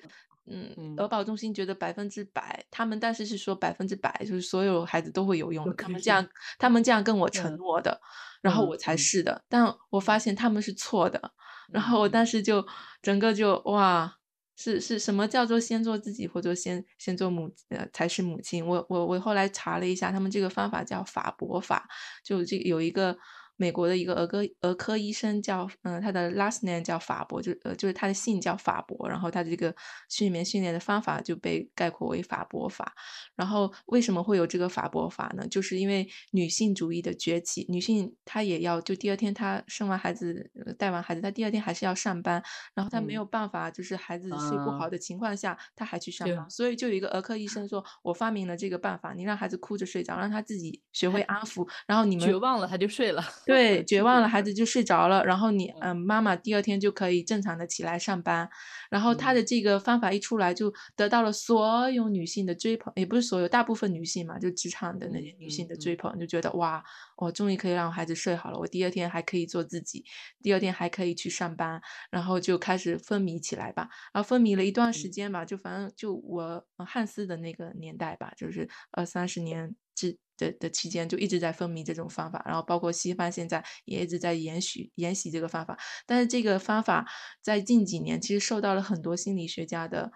嗯，嗯儿保中心觉得百分之百，他们但是是说百分之百，就是所有孩子都会有用的，他们这样，他们这样跟我承嗯诺的，然后嗯我才嗯试的，但我发现他们是错的，然后我嗯当时就整个就哇。是是什么叫做先做自己，或者先先做母呃才是母亲？我我我后来查了一下，他们这个方法叫法博法，就这个有一个美国的一个儿科儿科医生叫嗯、呃他的 last name 叫法伯，就呃就是他的姓叫法伯，然后他的这个睡眠训练的方法就被概括为法伯法。然后为什么会有这个法伯法呢？就是因为女性主义的崛起，女性她也要就第二天她生完孩子呃带完孩子，她第二天还是要上班，然后她没嗯有办法，就是孩子睡不好啊的情况下，她还去上班，所以就有一个儿科医生说，我发明了这个办法，你让孩子哭着睡着，让他自己学会安抚，然后你们绝望了他就睡了，对，绝望了，孩子就睡着了，然后你，嗯。嗯，妈妈第二天就可以正常的起来上班，然后他嗯。的这个方法一出来，就得到了所有女性的追捧，也不是所有，大部分女性嘛，就职场的那嗯些女性的追捧，就觉得哇，我终于可以让我孩子睡好了，我第二天还可以做自己，第二天还可以去上班，然后就开始风靡起来吧，然后风靡了一段时嗯。间吧，就反正就我呃汉斯的那个年代吧，就是二三十年之的的期间，就一直在风靡这种方法，然后包括西方现在也一直在延续沿袭这个方法，但是这个方法在近几年其实受到了很多心理学家的。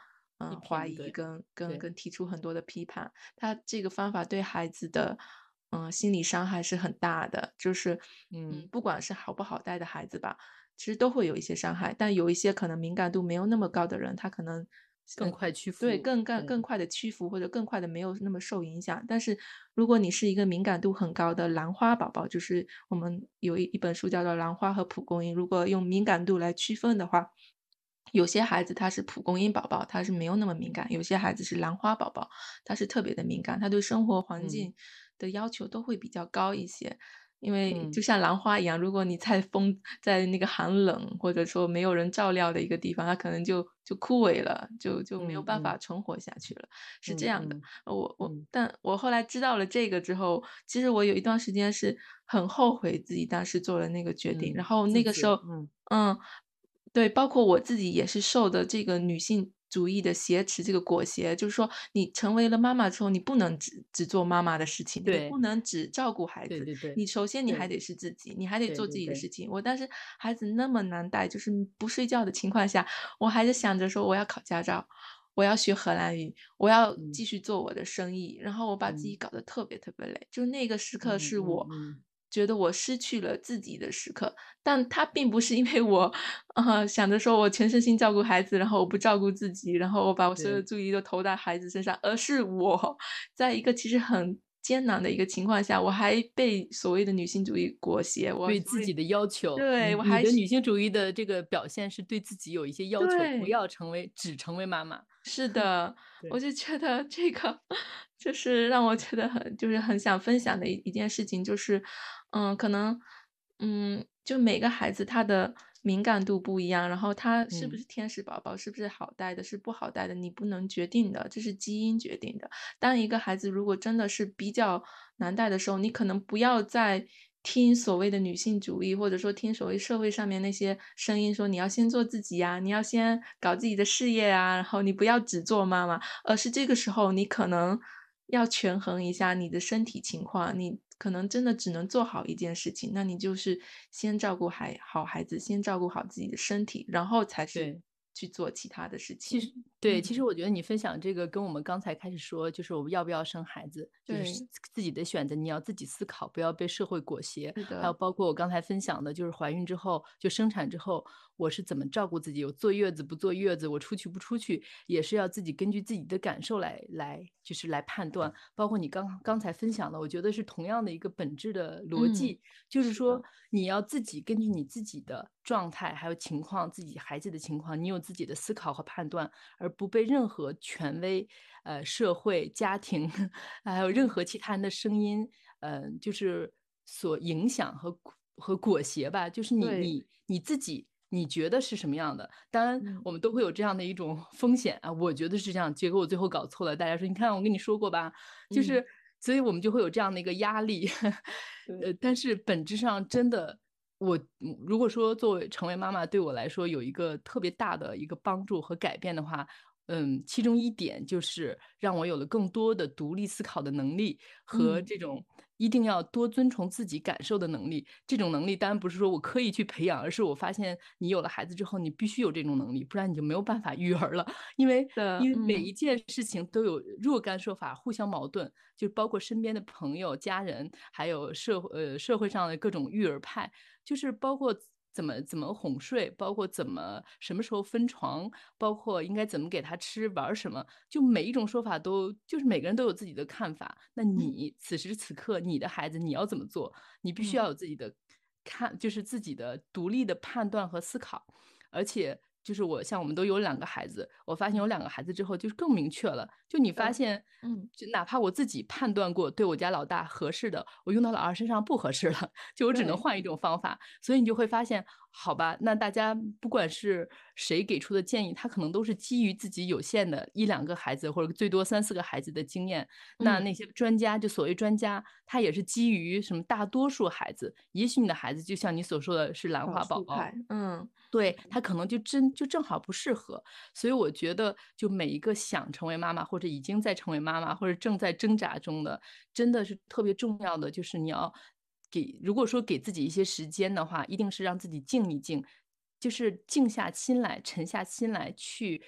嗯，怀疑跟跟跟提出很多的批判，他这个方法对孩子的嗯心理伤害是很大的，就是嗯嗯。不管是好不好带的孩子吧，其实都会有一些伤害，但有一些可能敏感度没有那么高的人，他可能更呃快屈服，对，更更更快的屈服，或者更快的没有那么受影响。但是如果你是一个敏感度很高的兰花宝宝，就是我们有一一本书叫做《兰花和蒲公英》，如果用敏感度来区分的话，有些孩子他是蒲公英宝宝，他是没有那么敏感；有些孩子是兰花宝宝，他是特别的敏感，他对生活环嗯境的要求都会比较高一些。因为嗯。就像兰花一样，如果你在风在那个寒冷或者说没有人照料的一个地方，它可能就就枯萎了，就就没有嗯办法嗯。存活下去了，是嗯这样的。我我嗯，但我后来知道了这个之后，其实我有一段时间是很后悔自己当时做了那个决定，然嗯后那个时候，嗯。嗯，对，包括我自己也是受的这个女性主义的挟持这个裹挟，就是说你成为了妈妈之后，你不能只只做妈妈的事情，你不能只照顾孩子，对对对，你首先你还得是自己，你还得做自己的事情。我当时孩子那么难带，就是不睡觉的情况下，我还是想着说我要考驾照，我要学荷兰语，我要继续做我的生意，然后我把自己搞得特别特别累，就那个时刻是我。觉得我失去了自己的时刻，但他并不是因为我，呃，想着说我全身心照顾孩子，然后我不照顾自己，然后我把我所有的注意力都投在孩子身上，而是我在一个其实很艰难的一个情况下，我还被所谓的女性主义裹挟，我对自己的要求，对我还的女性主义的这个表现是对自己有一些要求，不要成为只成为妈妈。是的，我就觉得这个就是让我觉得很就是很想分享的一一件事情，就是。嗯，可能，嗯，就每个孩子他的敏感度不一样，然后他是不是天使宝宝，是不是好带的，是不好带的，你不能决定的，这是基因决定的。当一个孩子如果真的是比较难带的时候，你可能不要再听所谓的女性主义，或者说听所谓社会上面那些声音说你要先做自己呀，你要先搞自己的事业啊，然后你不要只做妈妈，而是这个时候你可能要权衡一下你的身体情况，你。可能真的只能做好一件事情，那你就是先照顾孩好孩子，先照顾好自己的身体，然后才是去做其他的事情。其实，对，其实我觉得你分享这个跟我们刚才开始说，就是我们要不要生孩子，就是自己的选择，你要自己思考，不要被社会裹挟。还有包括我刚才分享的，就是怀孕之后就生产之后。我是怎么照顾自己？我坐月子不坐月子？我出去不出去？也是要自己根据自己的感受来来，就是来判断。包括你刚刚才分享的，我觉得是同样的一个本质的逻辑，就是说你要自己根据你自己的状态还有情况，自己孩子的情况，你有自己的思考和判断，而不被任何权威、呃社会、家庭，还有任何其他人的声音，嗯，就是所影响和和裹挟吧。就是你你你自己。你觉得是什么样的？当然，我们都会有这样的一种 风险啊。我觉得是这样，结果我最后搞错了。大家说，你看我跟你说过吧，就是，所以我们就会有这样的一个压力。呃，但是本质上真的，我如果说作为成为妈妈对我来说有一个特别大的一个帮助和改变的话，嗯，其中一点就是让我有了更多的独立思考的能力和这种。一定要多遵从自己感受的能力，这种能力当然不是说我刻意去培养，而是我发现你有了孩子之后，你必须有这种能力，不然你就没有办法育儿了。因为因为每一件事情都有若干说法，互相矛盾，就包括身边的朋友、家人，还有社会呃社会上的各种育儿派，就是包括。怎么怎么哄睡，包括怎么什么时候分床，包括应该怎么给他吃，玩什么，就每一种说法都就是每个人都有自己的看法。那你此时此刻你的孩子你要怎么做？你必须要有自己的看，就是自己的独立的判断和思考，而且。就是我像我们都有两个孩子，我发现有两个孩子之后，就是更明确了。就你发现，嗯，就哪怕我自己判断过对我家老大合适的，我用到老二身上不合适了，就我只能换一种方法。所以你就会发现，好吧，那大家不管是谁给出的建议，他可能都是基于自己有限的一两个孩子或者最多三四个孩子的经验。那那些专家，就所谓专家，他也是基于什么大多数孩子。也许你的孩子就像你所说的是兰花宝宝，嗯。对他可能就真就正好不适合，所以我觉得就每一个想成为妈妈或者已经在成为妈妈或者正在挣扎中的，真的是特别重要的，就是你要给如果说给自己一些时间的话，一定是让自己静一静，就是静下心来、沉下心来去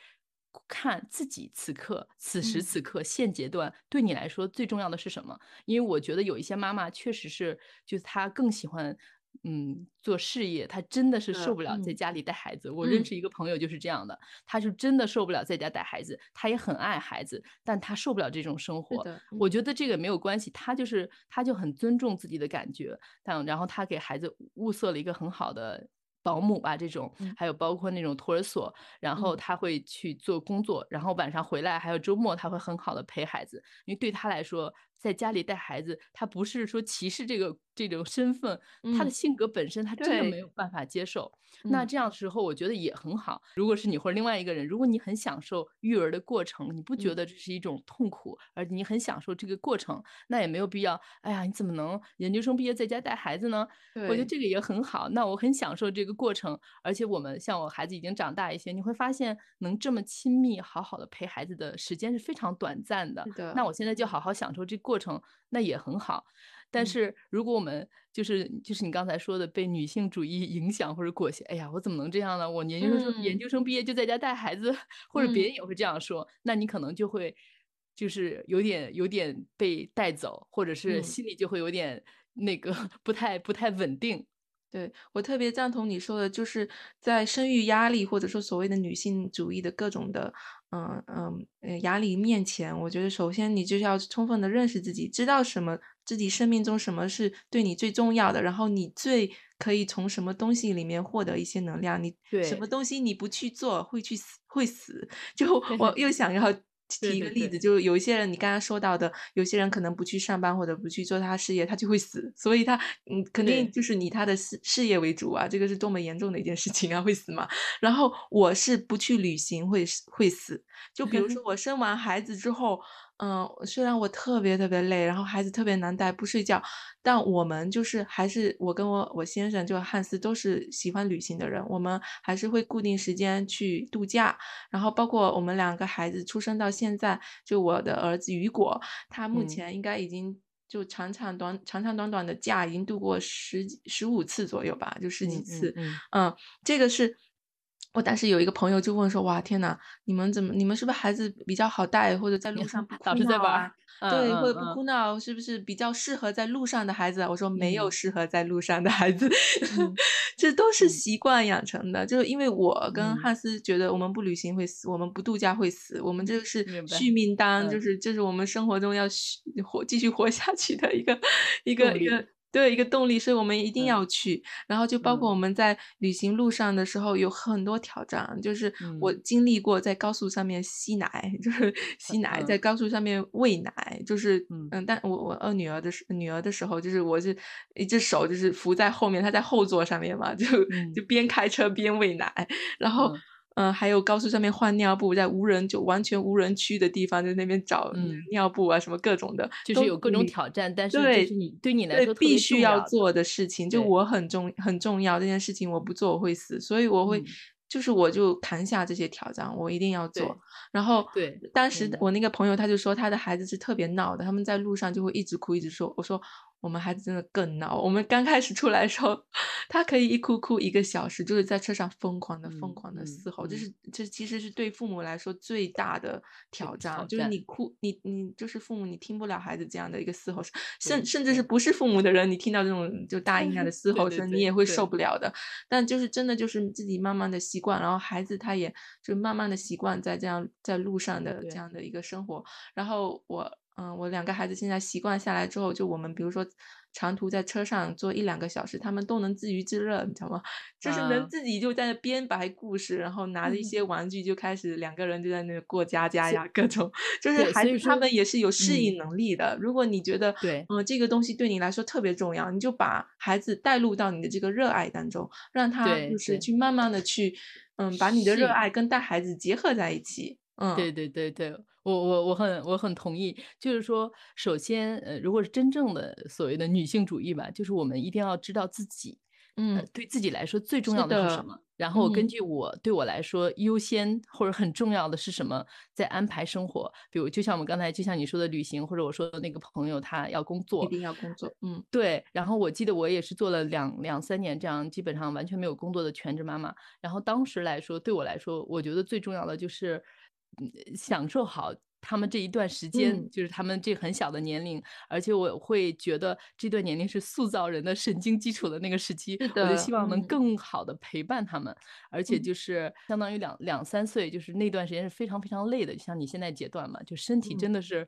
看自己此刻、此时此刻现阶段对你来说最重要的是什么？因为我觉得有一些妈妈确实是，就是她更喜欢。嗯，做事业，他真的是受不了在家里带孩子。我认识一个朋友就是这样的，他是真的受不了在家带孩子。他也很爱孩子，但他受不了这种生活。我觉得这个没有关系，他就是他就很尊重自己的感觉。但然后他给孩子物色了一个很好的保姆吧，这种还有包括那种托儿所，然后他会去做工作，然后晚上回来还有周末他会很好的陪孩子，因为对他来说。在家里带孩子，他不是说歧视这个这种身份，他的性格本身他真的没有办法接受。那这样的时候，我觉得也很好。如果是你或者另外一个人，如果你很享受育儿的过程，你不觉得这是一种痛苦，而你很享受这个过程，那也没有必要。哎呀，你怎么能研究生毕业在家带孩子呢？我觉得这个也很好。那我很享受这个个过程。而且我们像我孩子已经长大一些，你会发现能这么亲密、好好的陪孩子的时间是非常短暂的。那我现在就好好享受这过程，那也很好。但是如果我们就是就是你刚才说的被女性主义影响或者裹挟，哎呀，我怎么能这样呢？我研究生研究生毕业就在家带孩子，或者别人也会这样说，那你可能就会就是有点有点被带走，或者是心里就会有点那个 不太不太稳定。对我特别赞同你说的，就是在生育压力或者说所谓的女性主义的各种的。嗯嗯，压力面前，我觉得首先你就是要充分的认识自己，知道什么自己生命中什么是对你最重要的，然后你最可以从什么东西里面获得一些能量，你什么东西你不去做会去死会死。就 我又想要。提一个例子，就是有一些人，你刚刚说到的，有些人可能不去上班或者不去做他事业，他就会死。所以他，嗯，肯定就是以他的事事业为主啊，这个是多么严重的一件事情啊，会死嘛。然后我是不去旅行会会死。就比如说 我生完孩子之后。嗯，虽然我特别特别累，然后孩子特别难带，不睡觉，但我们就是还是我跟我我先生就汉斯都是喜欢旅行的人，我们还是会固定时间去度假。然后包括我们两个孩子出生到现在，就我的儿子雨果，他目前应该已经就长长短长长短短的假已经度过十十五次左右吧，就十几次。嗯，这个是。我当时有一个朋友就问说：“哇，天呐，你们怎么？你们是不是孩子比较好带，或者在路上不哭闹啊？对，或者不哭闹，是不是比较适合在路上的孩子？”我说：“没有适合在路上的孩子，这都是习惯养成的。就是因为我跟汉斯觉得，我们不旅行会死，我们不度假会死，我们这个是续命单，就是这是我们生活中要活继续活下去的一个一个一个。”对一个动力，所以我们一定要去。然后就包括我们在旅行路上的时候，有很多挑战。就是我经历过在高速上面吸奶，就是吸奶，在高速上面喂奶，就是嗯，但我我二女儿的时女儿的时候，就是我是一只手就是扶在后面，她在后座上面嘛，就就边开车边喂奶，然后。嗯，还有高速上面换尿布，在无人就完全无人区的地方，在那边找尿布啊，什么各种的，就是有各种挑战。但是对你对你来说必须要做的事情，就我很重很重要这件事情，我不做我会死，所以我会就是我就扛下这些挑战，我一定要做。然后对，当时我那个朋友他就说他的孩子是特别闹的，他们在路上就会一直哭一直说，我说。我们孩子真的更闹。我们刚开始出来的时候，他可以一哭哭一个小时，就是在车上疯狂的、疯狂的嘶吼。这是这其实是对父母来说最大的挑战，就是你哭，你你就是父母，你听不了孩子这样的一个嘶吼声，甚甚至是不是父母的人，你听到这种就大音量的嘶 吼声，你也会受不了的。但就是真的就是自己慢慢的习惯，然后孩子他也就慢慢的习惯在这样在路上的这样的一个生活。然后我。嗯，我两个孩子现在习惯下来之后，就我们比如说长途在车上坐一两个小时，他们都能自娱自乐，你知道吗？就是能自己就在那编白故事，然后拿着一些玩具就开始两个人就在那过家家呀，各种就是孩子他们也是有适应能力的。如果你觉得对，嗯，这个东西对你来说特别重要，你就把孩子带入到你的这个热爱当中，让他就是去慢慢的去，嗯，把你的热爱跟带孩子结合在一起。嗯，对对对对。我我我很我很同意，就是说，首先，呃，如果是真正的所谓的女性主义吧，就是我们一定要知道自己，嗯，对自己来说最重要的是什么，然后根据我对我来说优先或者很重要的是什么，在安排生活。比如，就像我们刚才，就像你说的旅行，或者我说的那个朋友，他要工作，一定要工作，嗯，对。然后我记得我也是做了两两三年这样，基本上完全没有工作的全职妈妈。然后当时来说，对我来说，我觉得最重要的就是。享受好他们这一段时间，就是他们这很小的年龄，而且我会觉得这段年龄是塑造人的神经基础的那个时期，我就希望能更好的陪伴他们，而且就是相当于两两三岁，就是那段时间是非常非常累的，像你现在阶段嘛，就身体真的是。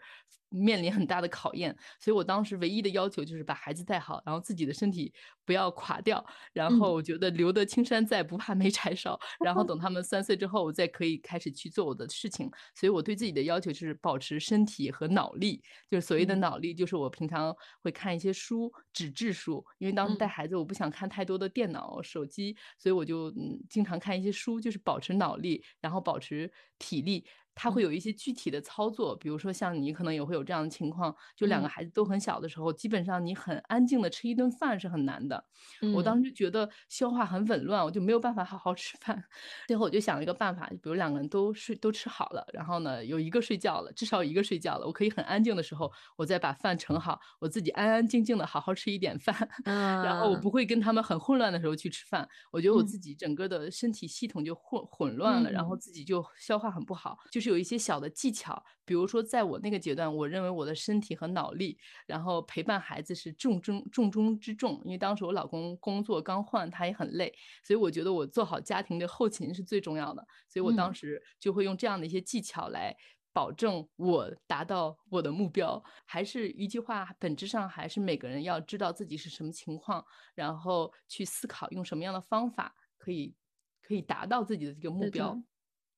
面临很大的考验，所以我当时唯一的要求就是把孩子带好，然后自己的身体不要垮掉。然后我觉得留得青山在，不怕没柴烧。然后等他们三岁之后，我再可以开始去做我的事情。所以我对自己的要求就是保持身体和脑力，就是所谓的脑力，就是我平常会看一些书，纸质书，因为当时带孩子，我不想看太多的电脑、手机，所以我就嗯经常看一些书，就是保持脑力，然后保持体力。它嗯。会有一些具体的操作，比如说像你可能也会有这样的情况，就两个嗯。孩子都很小的时候，基本上你很安静的吃一顿饭是很难的。我嗯。当时就觉得消化很紊乱，我就没有办法好好吃饭。最后我就想了一个办法，比如两个人都睡都吃好了，然后呢，有一个睡觉了，至少有一个睡觉了，我可以很安静的时候，我再把饭盛好，我自己安安静静的好好吃一点饭。然后我嗯。不会跟他们很混乱的时候去吃饭，我觉得我嗯。自己整个的身体系统就混混乱了，然后嗯。自己就消化很不好。就是有一些小的技巧，比如说在我那个阶段，我认为我的身体和脑力，然后陪伴孩子是重中重中之重。因为当时我老公工作刚换，他也很累，所以我觉得我做好家庭的后勤是最重要的。所以我当嗯。时就会用这样的一些技巧来保证我达到我的目标。还是一句话，本质上还是每个人要知道自己是什么情况，然后去思考用什么样的方法可以可以达到自己的这个目。标。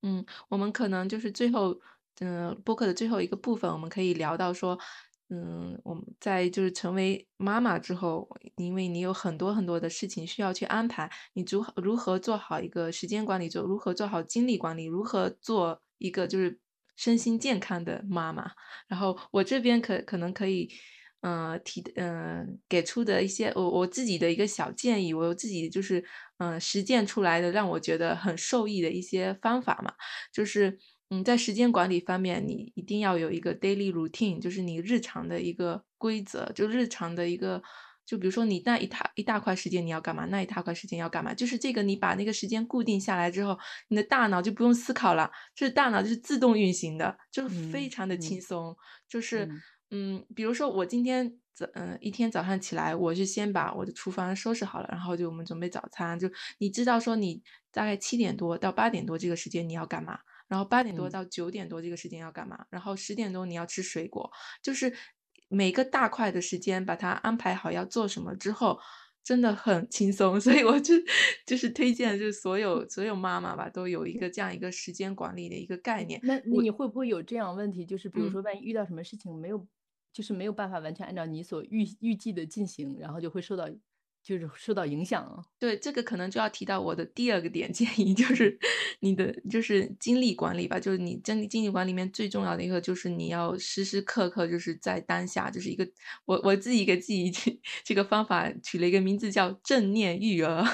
嗯，我们可能就是最后呃，播客的最后一个部分，我们可以聊到说，嗯，我们在就是成为妈妈之后，因为你有很多很多的事情需要去安排，你如何如何做好一个时间管理，就如何做好精力管理，如何做一个就是身心健康的妈妈。然后我这边可可能可以，呃，提呃，给出的一些我我自己的一个小建议，我自己就是，呃，实践出来的，让我觉得很受益的一些方法嘛。就是，嗯，在时间管理方面，你一定要有一个 daily routine，就是你日常的一个规则，就日常的一个就比如说你那一大一大块时间你要干嘛，那一大块时间要干嘛。就是这个你把那个时间固定下来之后，你的大脑就不用思考了，就是大脑就是自动运行的，就是非嗯，常的轻嗯。松。就是，嗯。嗯，比如说我今天早嗯，一天早上起来，我是先把我的厨房收拾好了，然后就我们准备早餐，就你知道说你大概七点多到八点多这个时间你要干嘛，然后八点多嗯。到九点多这个时间要干嘛，然后10点多你要吃水果。就是每个大块的时间把它安排好要做什么之后，真的很轻松。所以我就就是推荐就是所有所有妈妈吧，都有一个这样一个时间管理的一个概念。那那你会不会有这样问题，就是比如嗯。说万一遇到什么事情没有就是没有办法完全按照你所预预计的进行，然后就会受到就是受到影响啊？对，这个可能就要提到我的第二个点建议，就嗯。是你的就是精力管理吧。就是你精力精力管理里面最重要的一个就是你要时时刻刻就是在当下，就是一个我我自己给自己这这个方法取了一个名字叫正念育儿，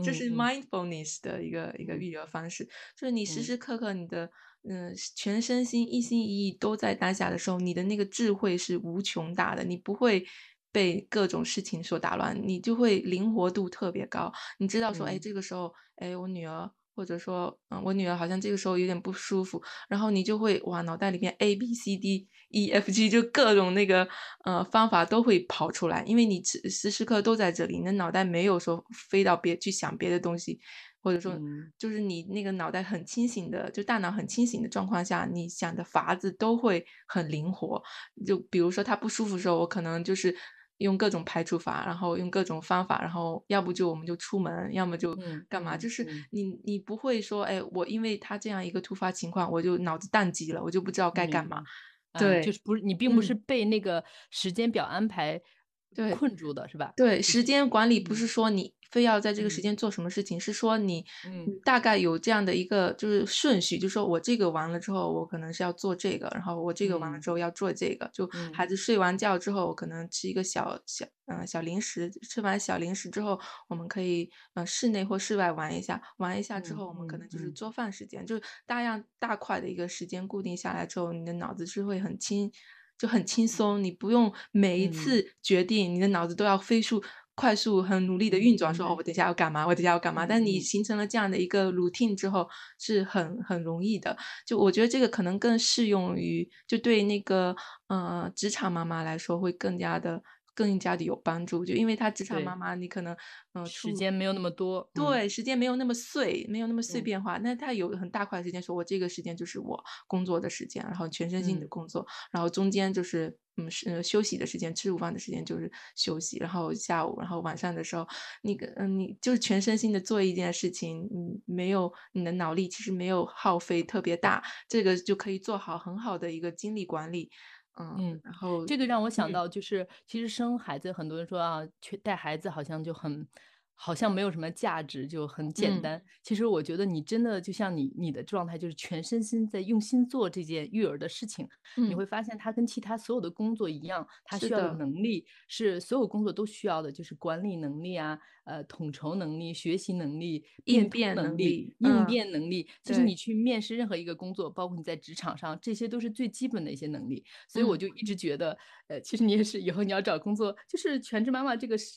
这是 mindfulness 的一个一个嗯。育儿方式。就是你时嗯。时刻刻你的，呃，全身心一心一意都在当下的时候，你的那个智慧是无穷大的，你不会被各种事情所打乱，你就会灵活度特别高。你知道说，哎，嗯。这个时候，哎，我女儿或者说，嗯，我女儿好像这个时候有点不舒服，然后你就会，哇，脑袋里面 ABCDEFG 就各种那个，呃，方法都会跑出来。因为你时时时刻都在这里，你的脑袋没有说飞到别去想别的东西，或者说嗯。就是你那个脑袋很清醒的就大脑很清醒的状况下，你想的法子都会很灵活。就比如说他不舒服的时候，我可能就是用各种排除法，然后用各种方法，然后要不就我们就出门，要么就嗯干嘛。就是。你你不会说，哎，我因为他这样一个突发情况，我就脑子宕机了，我就不知道该干嘛。明白。啊，就，是不是你并不是嗯。被那个时间表安排对。困住的是吧？对，时间管理不嗯。是说你非要在这个时嗯。间做什么事情，是说你嗯。大概有这样的一个就是顺序，就说我这个完了之后，我可能是要做这个，然后我这个完了嗯。之后要做这个。就孩嗯。子睡完觉之后，我可能吃一个小小呃，小零食，吃完小零食之后，我们可以，呃，室内或室外玩一下，玩一下之嗯后，我们可能就是嗯嗯。做饭时间。就大样大块的一个时间固定下来之后，你的脑子是会很轻就很轻松，你不用每一嗯。次决定，你的脑子都要飞速快速很努力地嗯，运转，说，哦，我等一下要干嘛我等一下要干嘛。但你嗯嗯。形成了这样的一个 routine 之后，是很很容易的。就我觉得这个可能更适用于就对那个，呃，职场妈妈来说会更加地更加的有帮助。就因为她职场妈。妈，你可能，呃，时间没有那么多，嗯。对，时间没有那么碎没有那么碎嗯。片化。那她有很大块时间说我这个时间就是我工作的时间，然后全身心地嗯。工作，然后中间就是，嗯，是休息的时间，吃午饭的时间就是休息。然后下午然后晚上的时候，那个呃，你就是全身心的做一件事情，你没有你的脑力其实没有耗费特别大，这个就可以做好很好的一个精力管理。嗯，嗯，然后这个让我想嗯。到就是其实生孩子很多人说啊，去带孩子好像就很好像没有什么价值，就很简嗯单。其实我觉得你真的就像你你的状态，就是全身心在用心做这件育儿的事情，你嗯，会发现它跟其他所有的工作一样，它需要的，能力是所有工作都需要的，就是管理能力啊，呃，统筹能力、学习能力、应变能力、应嗯，变能力。其实你，去面试任何一个工作，包括你在职场上，这些都是最基本的一些能力。所以我嗯就一直觉得，呃，其实你也是以后你要找工作，就是全职妈妈这个是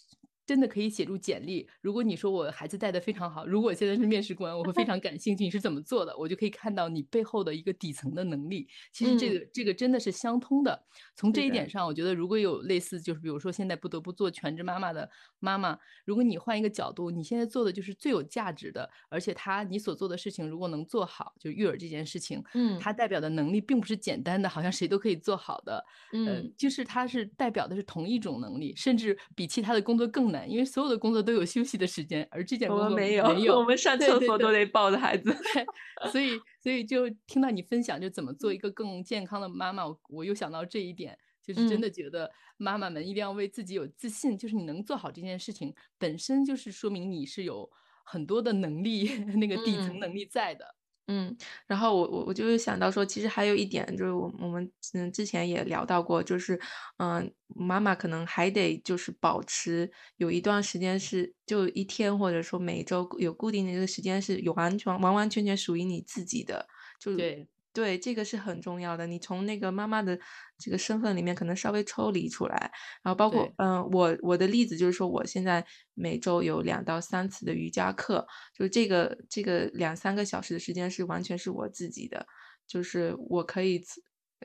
真的可以写入简历。如果你说我孩子带的非常好，如果现在是面试官，我会非常感兴趣你是怎么做的，我就可以看到你背后的一个底层的能力。其实这嗯，个这个真的是相通的。从，这一点上，我觉得如果有类似，就是比如说现在不得不做全职妈妈的妈妈，如果你换一个角度，你现在做的就是最有价值的，而且他你所做的事情如果能做好，就育儿这件事情，嗯它代表的能力并不是简单的，好像谁都可以做好的。呃，嗯，就是它是代表的是同一种能力，甚至比其他的工作更难，因为所有的工作都有休息的时间，而这件工作没有，没有。我们上。厕所都得抱着孩子。对，所以所以就听到你分享就怎么做一个更健康的妈妈，我我又想到这一点，就是真嗯的觉得妈妈们一定要为自己有自信，就是你能做好这件事情，本身就是说明你是有很多的能力，那个底层嗯。能力在的。嗯，嗯然后我我我就是想到说，其实还有一点就是我我们嗯之前也聊到过，就是嗯妈妈可能还得就是保持有一段时间是就一天或者说每周有固定的一个时间是有完全完完全全属于你自己的，就对。对这个是很重要的。你从那个妈妈的这个身份里面可能稍微抽离出来，然后包括嗯、呃我我的例子就是说，我现在每周有两到三次的瑜伽课，就是这个这个两三个小时的时间是完全是我自己的，就是我可以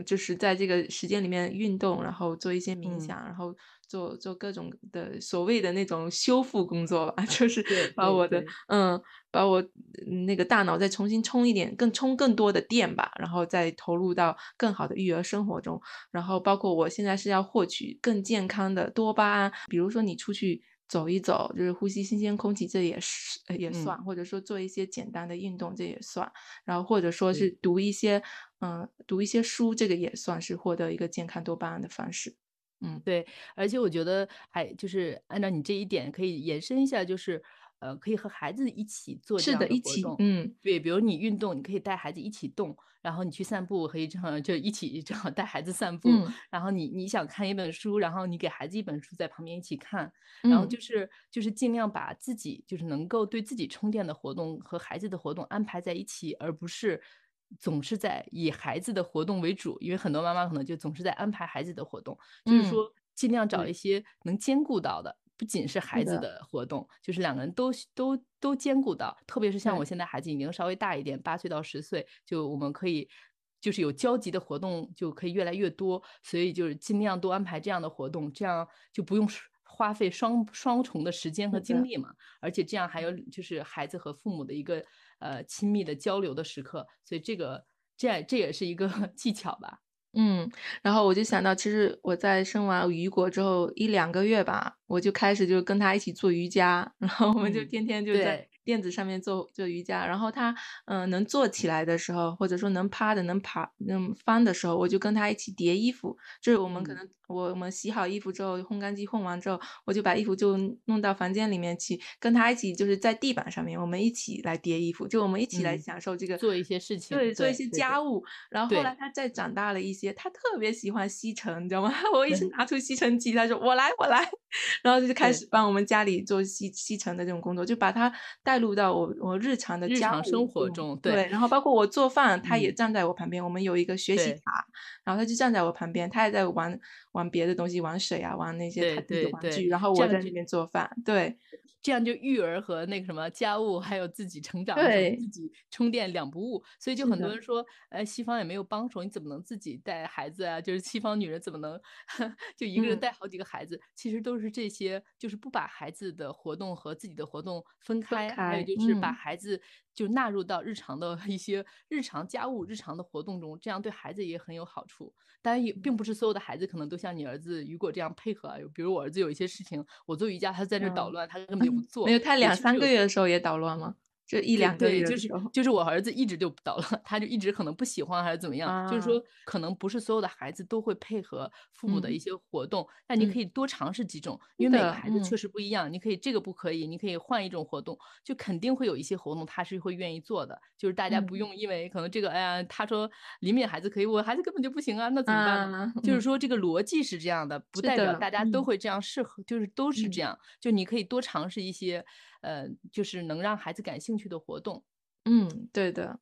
就是在这个时间里面运动，然后做一些冥嗯，想，然后做做各种的所谓的那种修复工作吧，就是把我的嗯，把我嗯那个大脑再重新充一点，更充更多的电吧，然后再投入到更好的育儿生活中。然后包括我现在是要获取更健康的多巴胺，比如说你出去走一走，就是呼吸新鲜空气，这也是呃也算，嗯，或者说做一些简单的运动，这也算。然后或者说是。读一些嗯读一些书，这个也算是获得一个健康多巴胺的方式。嗯，对，而且我觉得还就是按照你这一点可以延伸一下，就是呃，可以和孩子一起做这样的一起，活动。嗯对，比如你运动，你可以带孩子一起动，然后你去散步，可以正好就一起正好带孩子散步。嗯然后你你想看一本书，然后你给孩子一本书在旁边一起看，然后嗯就是就是尽量把自己就是能够对自己充电的活动和孩子的活动安排在一起，而不是总是在以孩子的活动为主。因为很多妈妈可能就总是在安排孩子的活动，就是嗯，说尽量找，一些能兼顾到的，不仅是孩子的活动，就是两个人都都都兼顾到。特别是像我，现在孩子已经稍微大一点八岁到十岁，就我们可以就是有交集的活动就可以越来越多，所以就是尽量多安排这样的活动，这样就不用花费双双重的时间和。精力嘛。而且这样还有就是孩子和父母的一个，呃，亲密的交流的时刻，所以这个这样这也是一个 技巧吧。嗯，然后我就想到，其实我在生完雨果之后一两个月吧，我就开始就跟他一起做瑜伽，然后我们就嗯，天天就在对，垫子上面做做瑜伽。然后他，嗯，呃能坐起来的时候，或者说能趴的、能爬、能翻的时候，我就跟他一起叠衣服。就是我们可嗯，能我们洗好衣服之后，烘干机烘完之后，我就把衣服就弄到房间里面去，跟他一起就是在地板上面，我们一起来叠衣服，就我们一起来嗯，享受这个做一些事情，对，做一些家务。然后后来，他再长大了一些，他特别喜欢吸尘，你知道吗？我一直拿出吸尘器，他说：“我来，我来。”然后就开，始帮我们家里做吸吸尘的这种工作，就把他带入到我我日常的家日常生务。活中，对，对，然后包括我做饭，他也嗯，站在我旁边，我们有一个学习对，塔，然后他就站在我旁边，他也在玩玩别的东西，玩水啊，玩那些他对自己的对对，玩具，然后我在那边做饭。对，这样就育儿和那个什么家务，还有自己成长自己充电两不误。所以就，很多人说，呃，西方也没有帮手，你怎么能自己带孩子啊？就是西方女人怎么能 就一个人嗯，带好几个孩子？其实都是这些，就是不把孩子的活动和自己的活动分开，还有就是把嗯。孩子就纳入到日常的一些日常家务、日常的活动中，这样对孩子也很有好处。当然也并不是所有的孩子可能都像你儿子雨果这样配合啊，比如我儿子有一些事情，我做瑜伽，他在那儿捣嗯，乱，他根本就不做没，有，他两三个月的时候也捣乱吗？这一两个对，就是。就是我儿子一直就捣乱，他就一直可能不喜欢还是怎么样，就是啊，说可能不是所有的孩子都会配合父母的一嗯。些活动，但你嗯，可以多尝试几种，因为每个，孩子确嗯。实不一样，你可以这个不可以，你可以换一种活动，就肯定会有一些活动他是会愿意做的，就是大家不嗯，用因为可能这个，哎呀，他说李敏孩子可以，我孩子根本就不行啊，那怎么办呢？啊，就是嗯，说这个逻辑是这样的，不代表，大家都嗯。会这样适合，就是都是这嗯。样，就你可以多尝试一些，呃，就是能让孩子感兴趣的活动。嗯，对的，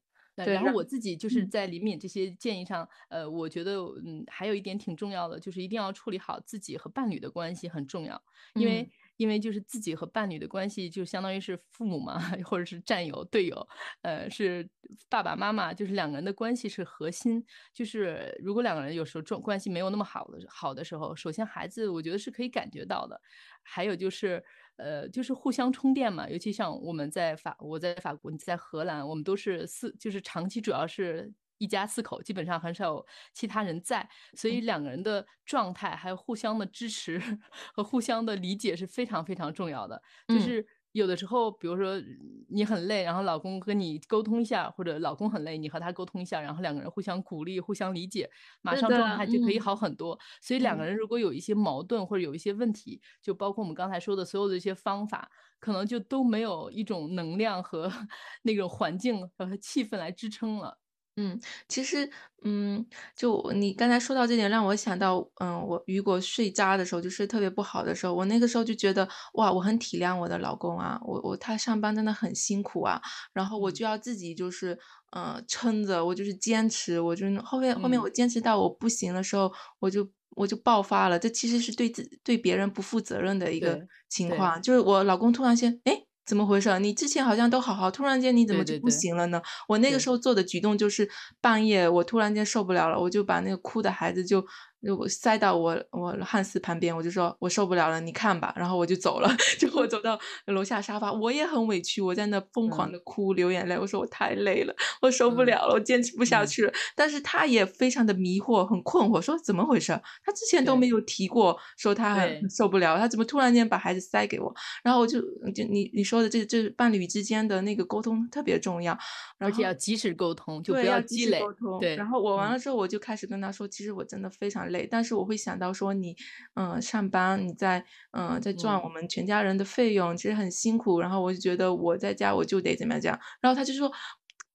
然后我自己就是嗯在李敏这些建议上，呃，我觉得，嗯，还有一点挺重要的，就是一定要处理好自己和伴侣的关系很重要，因为嗯因为就是自己和伴侣的关系就相当于是父母嘛，或者是战友、队友，呃，是爸爸妈妈，就是两个人的关系是核心。就是如果两个人有时候状关系没有那么好的好的时候，首先孩子我觉得是可以感觉到的，还有就是，呃，就是互相充电嘛。尤其像我们在法，我在法国，你在荷兰，我们都是四，就是长期主要是一家四口，基本上很少有其他人在，所以嗯两个人的状态还有互相的支持 和互相的理解是非常非常重要的。就嗯，是有的时候，比如说你很累，然后老公跟你沟通一下，或者老公很累，你和他沟通一下，然后两个人互相鼓励、互相理解，马上状，态就可以嗯好很多。所以两个嗯。人如果有一些矛盾或者有一些问题，就包括我们刚才说的所有的一些方法，可能就都没有一种能量和 那种环境和气氛来支撑了。嗯，其实，嗯，就你刚才说到这点，让我想到，嗯，我如果睡渣的时候，就睡特别不好的时候，我那个时候就觉得，哇，我很体谅我的老公啊，我我他上班真的很辛苦啊，然后我嗯。就要自己就是，呃，撑着，我就是坚持，我就后面后面嗯，我坚持到我不行的时候，我就我就爆发了，这其实是对自对别人不负责任的一个对情对。况，就是我老公突然间，哎。怎么回事你之前好像都好好，突然间你怎么就不对对对行了呢？我那个时，候做的举动就是半夜我突然间受不了了，我就把那个哭的孩子就就塞到我我汉斯旁边，我就说：“我受不了了，你看吧。”然后我就走了，就我走到楼下沙发，我也很委屈，我在那疯狂嗯的哭，流眼泪，我说：“我太累了，我受不嗯了了，我坚持不下嗯，去了。”但是他也非常的迷惑，很困惑，说：“怎么回事儿？他之前都没有提过说他很。受不了，他怎么突然间把孩子塞给我？”然后我就就你你说的这这伴侣之间的那个沟通特别重要，而且要及时沟通，就不，要积累。通。然，后我完嗯了之后，我就开始跟他说，其实我真的非常累，但是我会想到说你，嗯、上班，你在，嗯、在赚我嗯，们全家人的费用，其实很辛苦。然后我就觉得我在家我就得怎么样这样。然后他就说，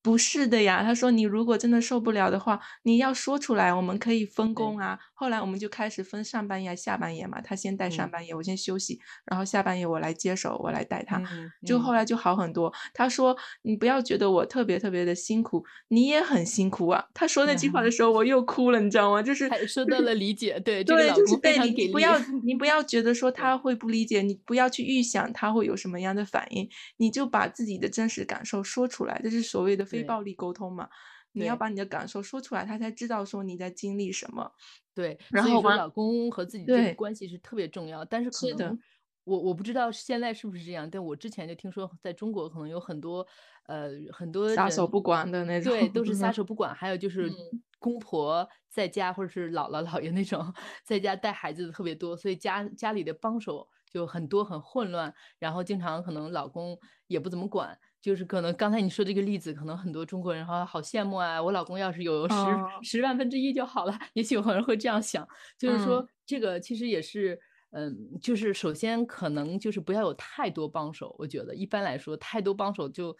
不是的呀，他说你如果真的受不了的话，你要说出来，我们可以分工对，啊。后来我们就开始分上半夜、下半夜嘛，他先带上嗯半夜，我先休息，然后下半夜我来接手，我来带他。就后来就好很多。他说：“你不要觉得我特别特别的辛苦，你也很辛苦啊。”他说那句话的 时候我又哭了，你知道吗？就是还受到了 理解，对，这个对，就是对你常给力。你不要你不要觉得说 他会不理解，你不要去预想他会有什么样的反应，你就把自己的真实感受说出来，这是所谓的非暴力沟通嘛。你要。把你的感受说出来，他才知道说你在经历什么。对，然后说老公和自己这个，关系是特别重要，但是可能我我不知道现在是不是这样，但我之前就听说在中国可能有很多呃很多撒手不管的那种。对都是撒手不管，还有就是嗯，公婆在家或者是姥姥姥爷那种在家带孩子的特别多，所以家家里的帮手就很多很混乱，然后经常可能老公也不怎么管。就是可能刚才你说这个例子，可能很多中国人哈好羡慕啊，我老公要是有十哦，十万分之一就好了，也许有人会这样想。就是嗯，说这个其实也是，嗯，就是首先可能就是不要有太多帮手，我觉得一般来说太多帮手就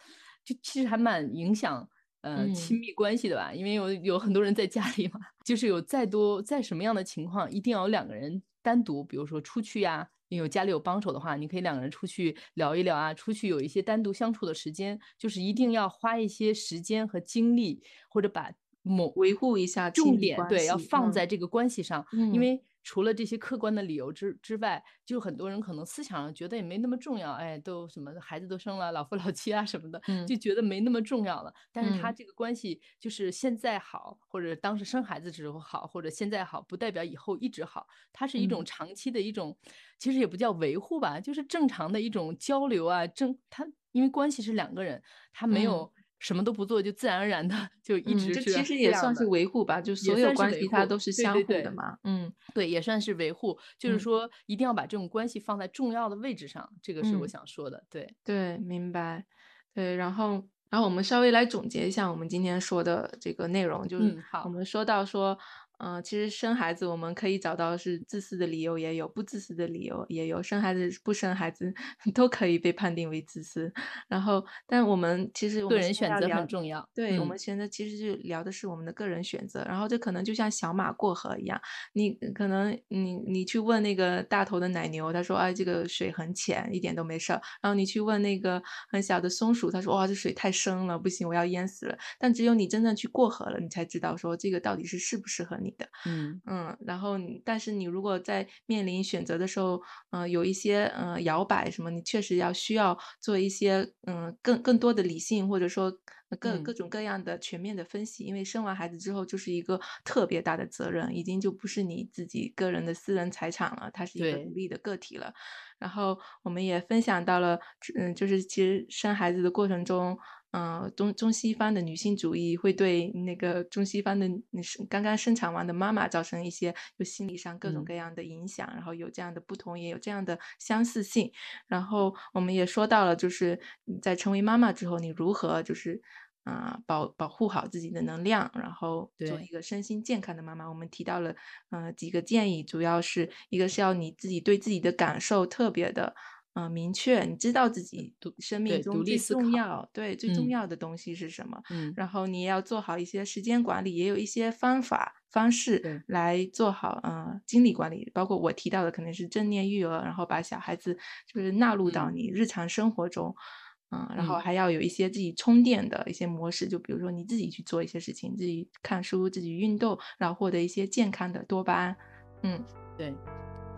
就其实还蛮影响。呃，嗯，亲密关系的吧，因为有有很多人在家里嘛，就是有再多在什么样的情况，一定要有两个人单独，比如说出去呀，你有家里有帮手的话，你可以两个人出去聊一聊啊，出去有一些单独相处的时间，就是一定要花一些时间和精力，或者把某维护一下重点，对，要放在这个关系上。因嗯，为除了这些客观的理由之之外，就很多人可能思想上觉得也没那么重要，哎，都什么孩子都生了，老夫老妻啊什么的，嗯，就觉得没那么重要了。但是他嗯，这个关系就是现在好，或者当时生孩子时候好，或者现在好，不代表以后一直好。它是一种嗯，长期的一种，其实也不叫维护吧，就是正常的一种交流啊。正他因为关系是两个人，他没嗯，有什么都不做，就自然而然的 就一嗯，直是这其实也算是。维护吧，就所有关系它，都是相对对对，互的嘛，嗯，对，也算是维护。就是嗯，说一定要把这种关系放在重要的位置上，这个是我嗯，想说的，对。对，明白。对，然后然后我们稍微来总结一下我们今天说的这个内容，就是嗯好我们说到说。嗯，其实生孩子我们可以找到是自私的理由，也有不自私的理由，也有生孩子不生孩子 都可以被判定为自私。然后，但我们其实我个人选择很重要。对，我嗯们选择其实就聊的是我们的个人选择，然后这可能就像小马过河一样，你可能你你去问那个大头的奶牛，他说哎这个水很浅，一点都没事儿。然后你去问那个很小的松鼠，他说哇这水太深了，不行我要淹死了。但只有你真正去过河了，你才知道说这个到底是适不适合你的。嗯嗯，然后你但是你如果在面临选择的时候，呃，有一些呃摇摆什么，你确实要需要做一些嗯更更多的理性，或者说呃各嗯各种各样的全面的分析，因为生完孩子之后就是一个特别大的责任，已经就不是你自己个人的私人财产了，它是一个独立的个体了。然后我们也分享到了，嗯，就是其实生孩子的过程中，嗯、中中西方的女性主义会对那个中西方的女生刚刚生产完的妈妈造成一些就心理上各种嗯各样的影响，然后有这样的不同，也有这样的相似性。然后我们也说到了，就是在成为妈妈之后，你如何就是。啊、保保护好自己的能量，然后做一个身心健康的妈妈。我们提到了，呃，几个建议，主要是一个是要你自己对自己的感受特别的，呃，明确，你知道自己生命中最重要，对，最重嗯要的东西是什么。嗯然后你也要做好一些时间管理，也有一些方法方式来做好呃精力管理，包括我提到的可能是正念育儿，然后把小孩子就是纳入到嗯你日常生活中。嗯，然后嗯还要有一些自己充电的一些模式，就比如说你自己去做一些事情，自己看书、自己运动，然后获得一些健康的多巴胺。嗯，对。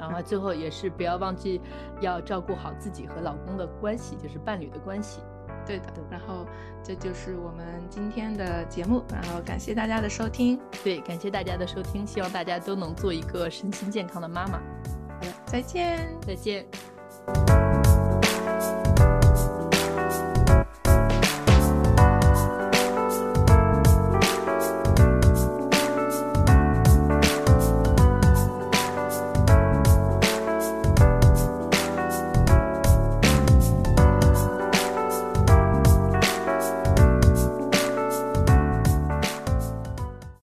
然后最后也是不要忘记要照顾好自己和老公的关系，就是伴侣的关系。对的。然后这就是我们今天的节目，然后感谢大家的收听。对，感谢大家的收听，希望大家都能做一个身心健康的妈妈。好的，再见。再见。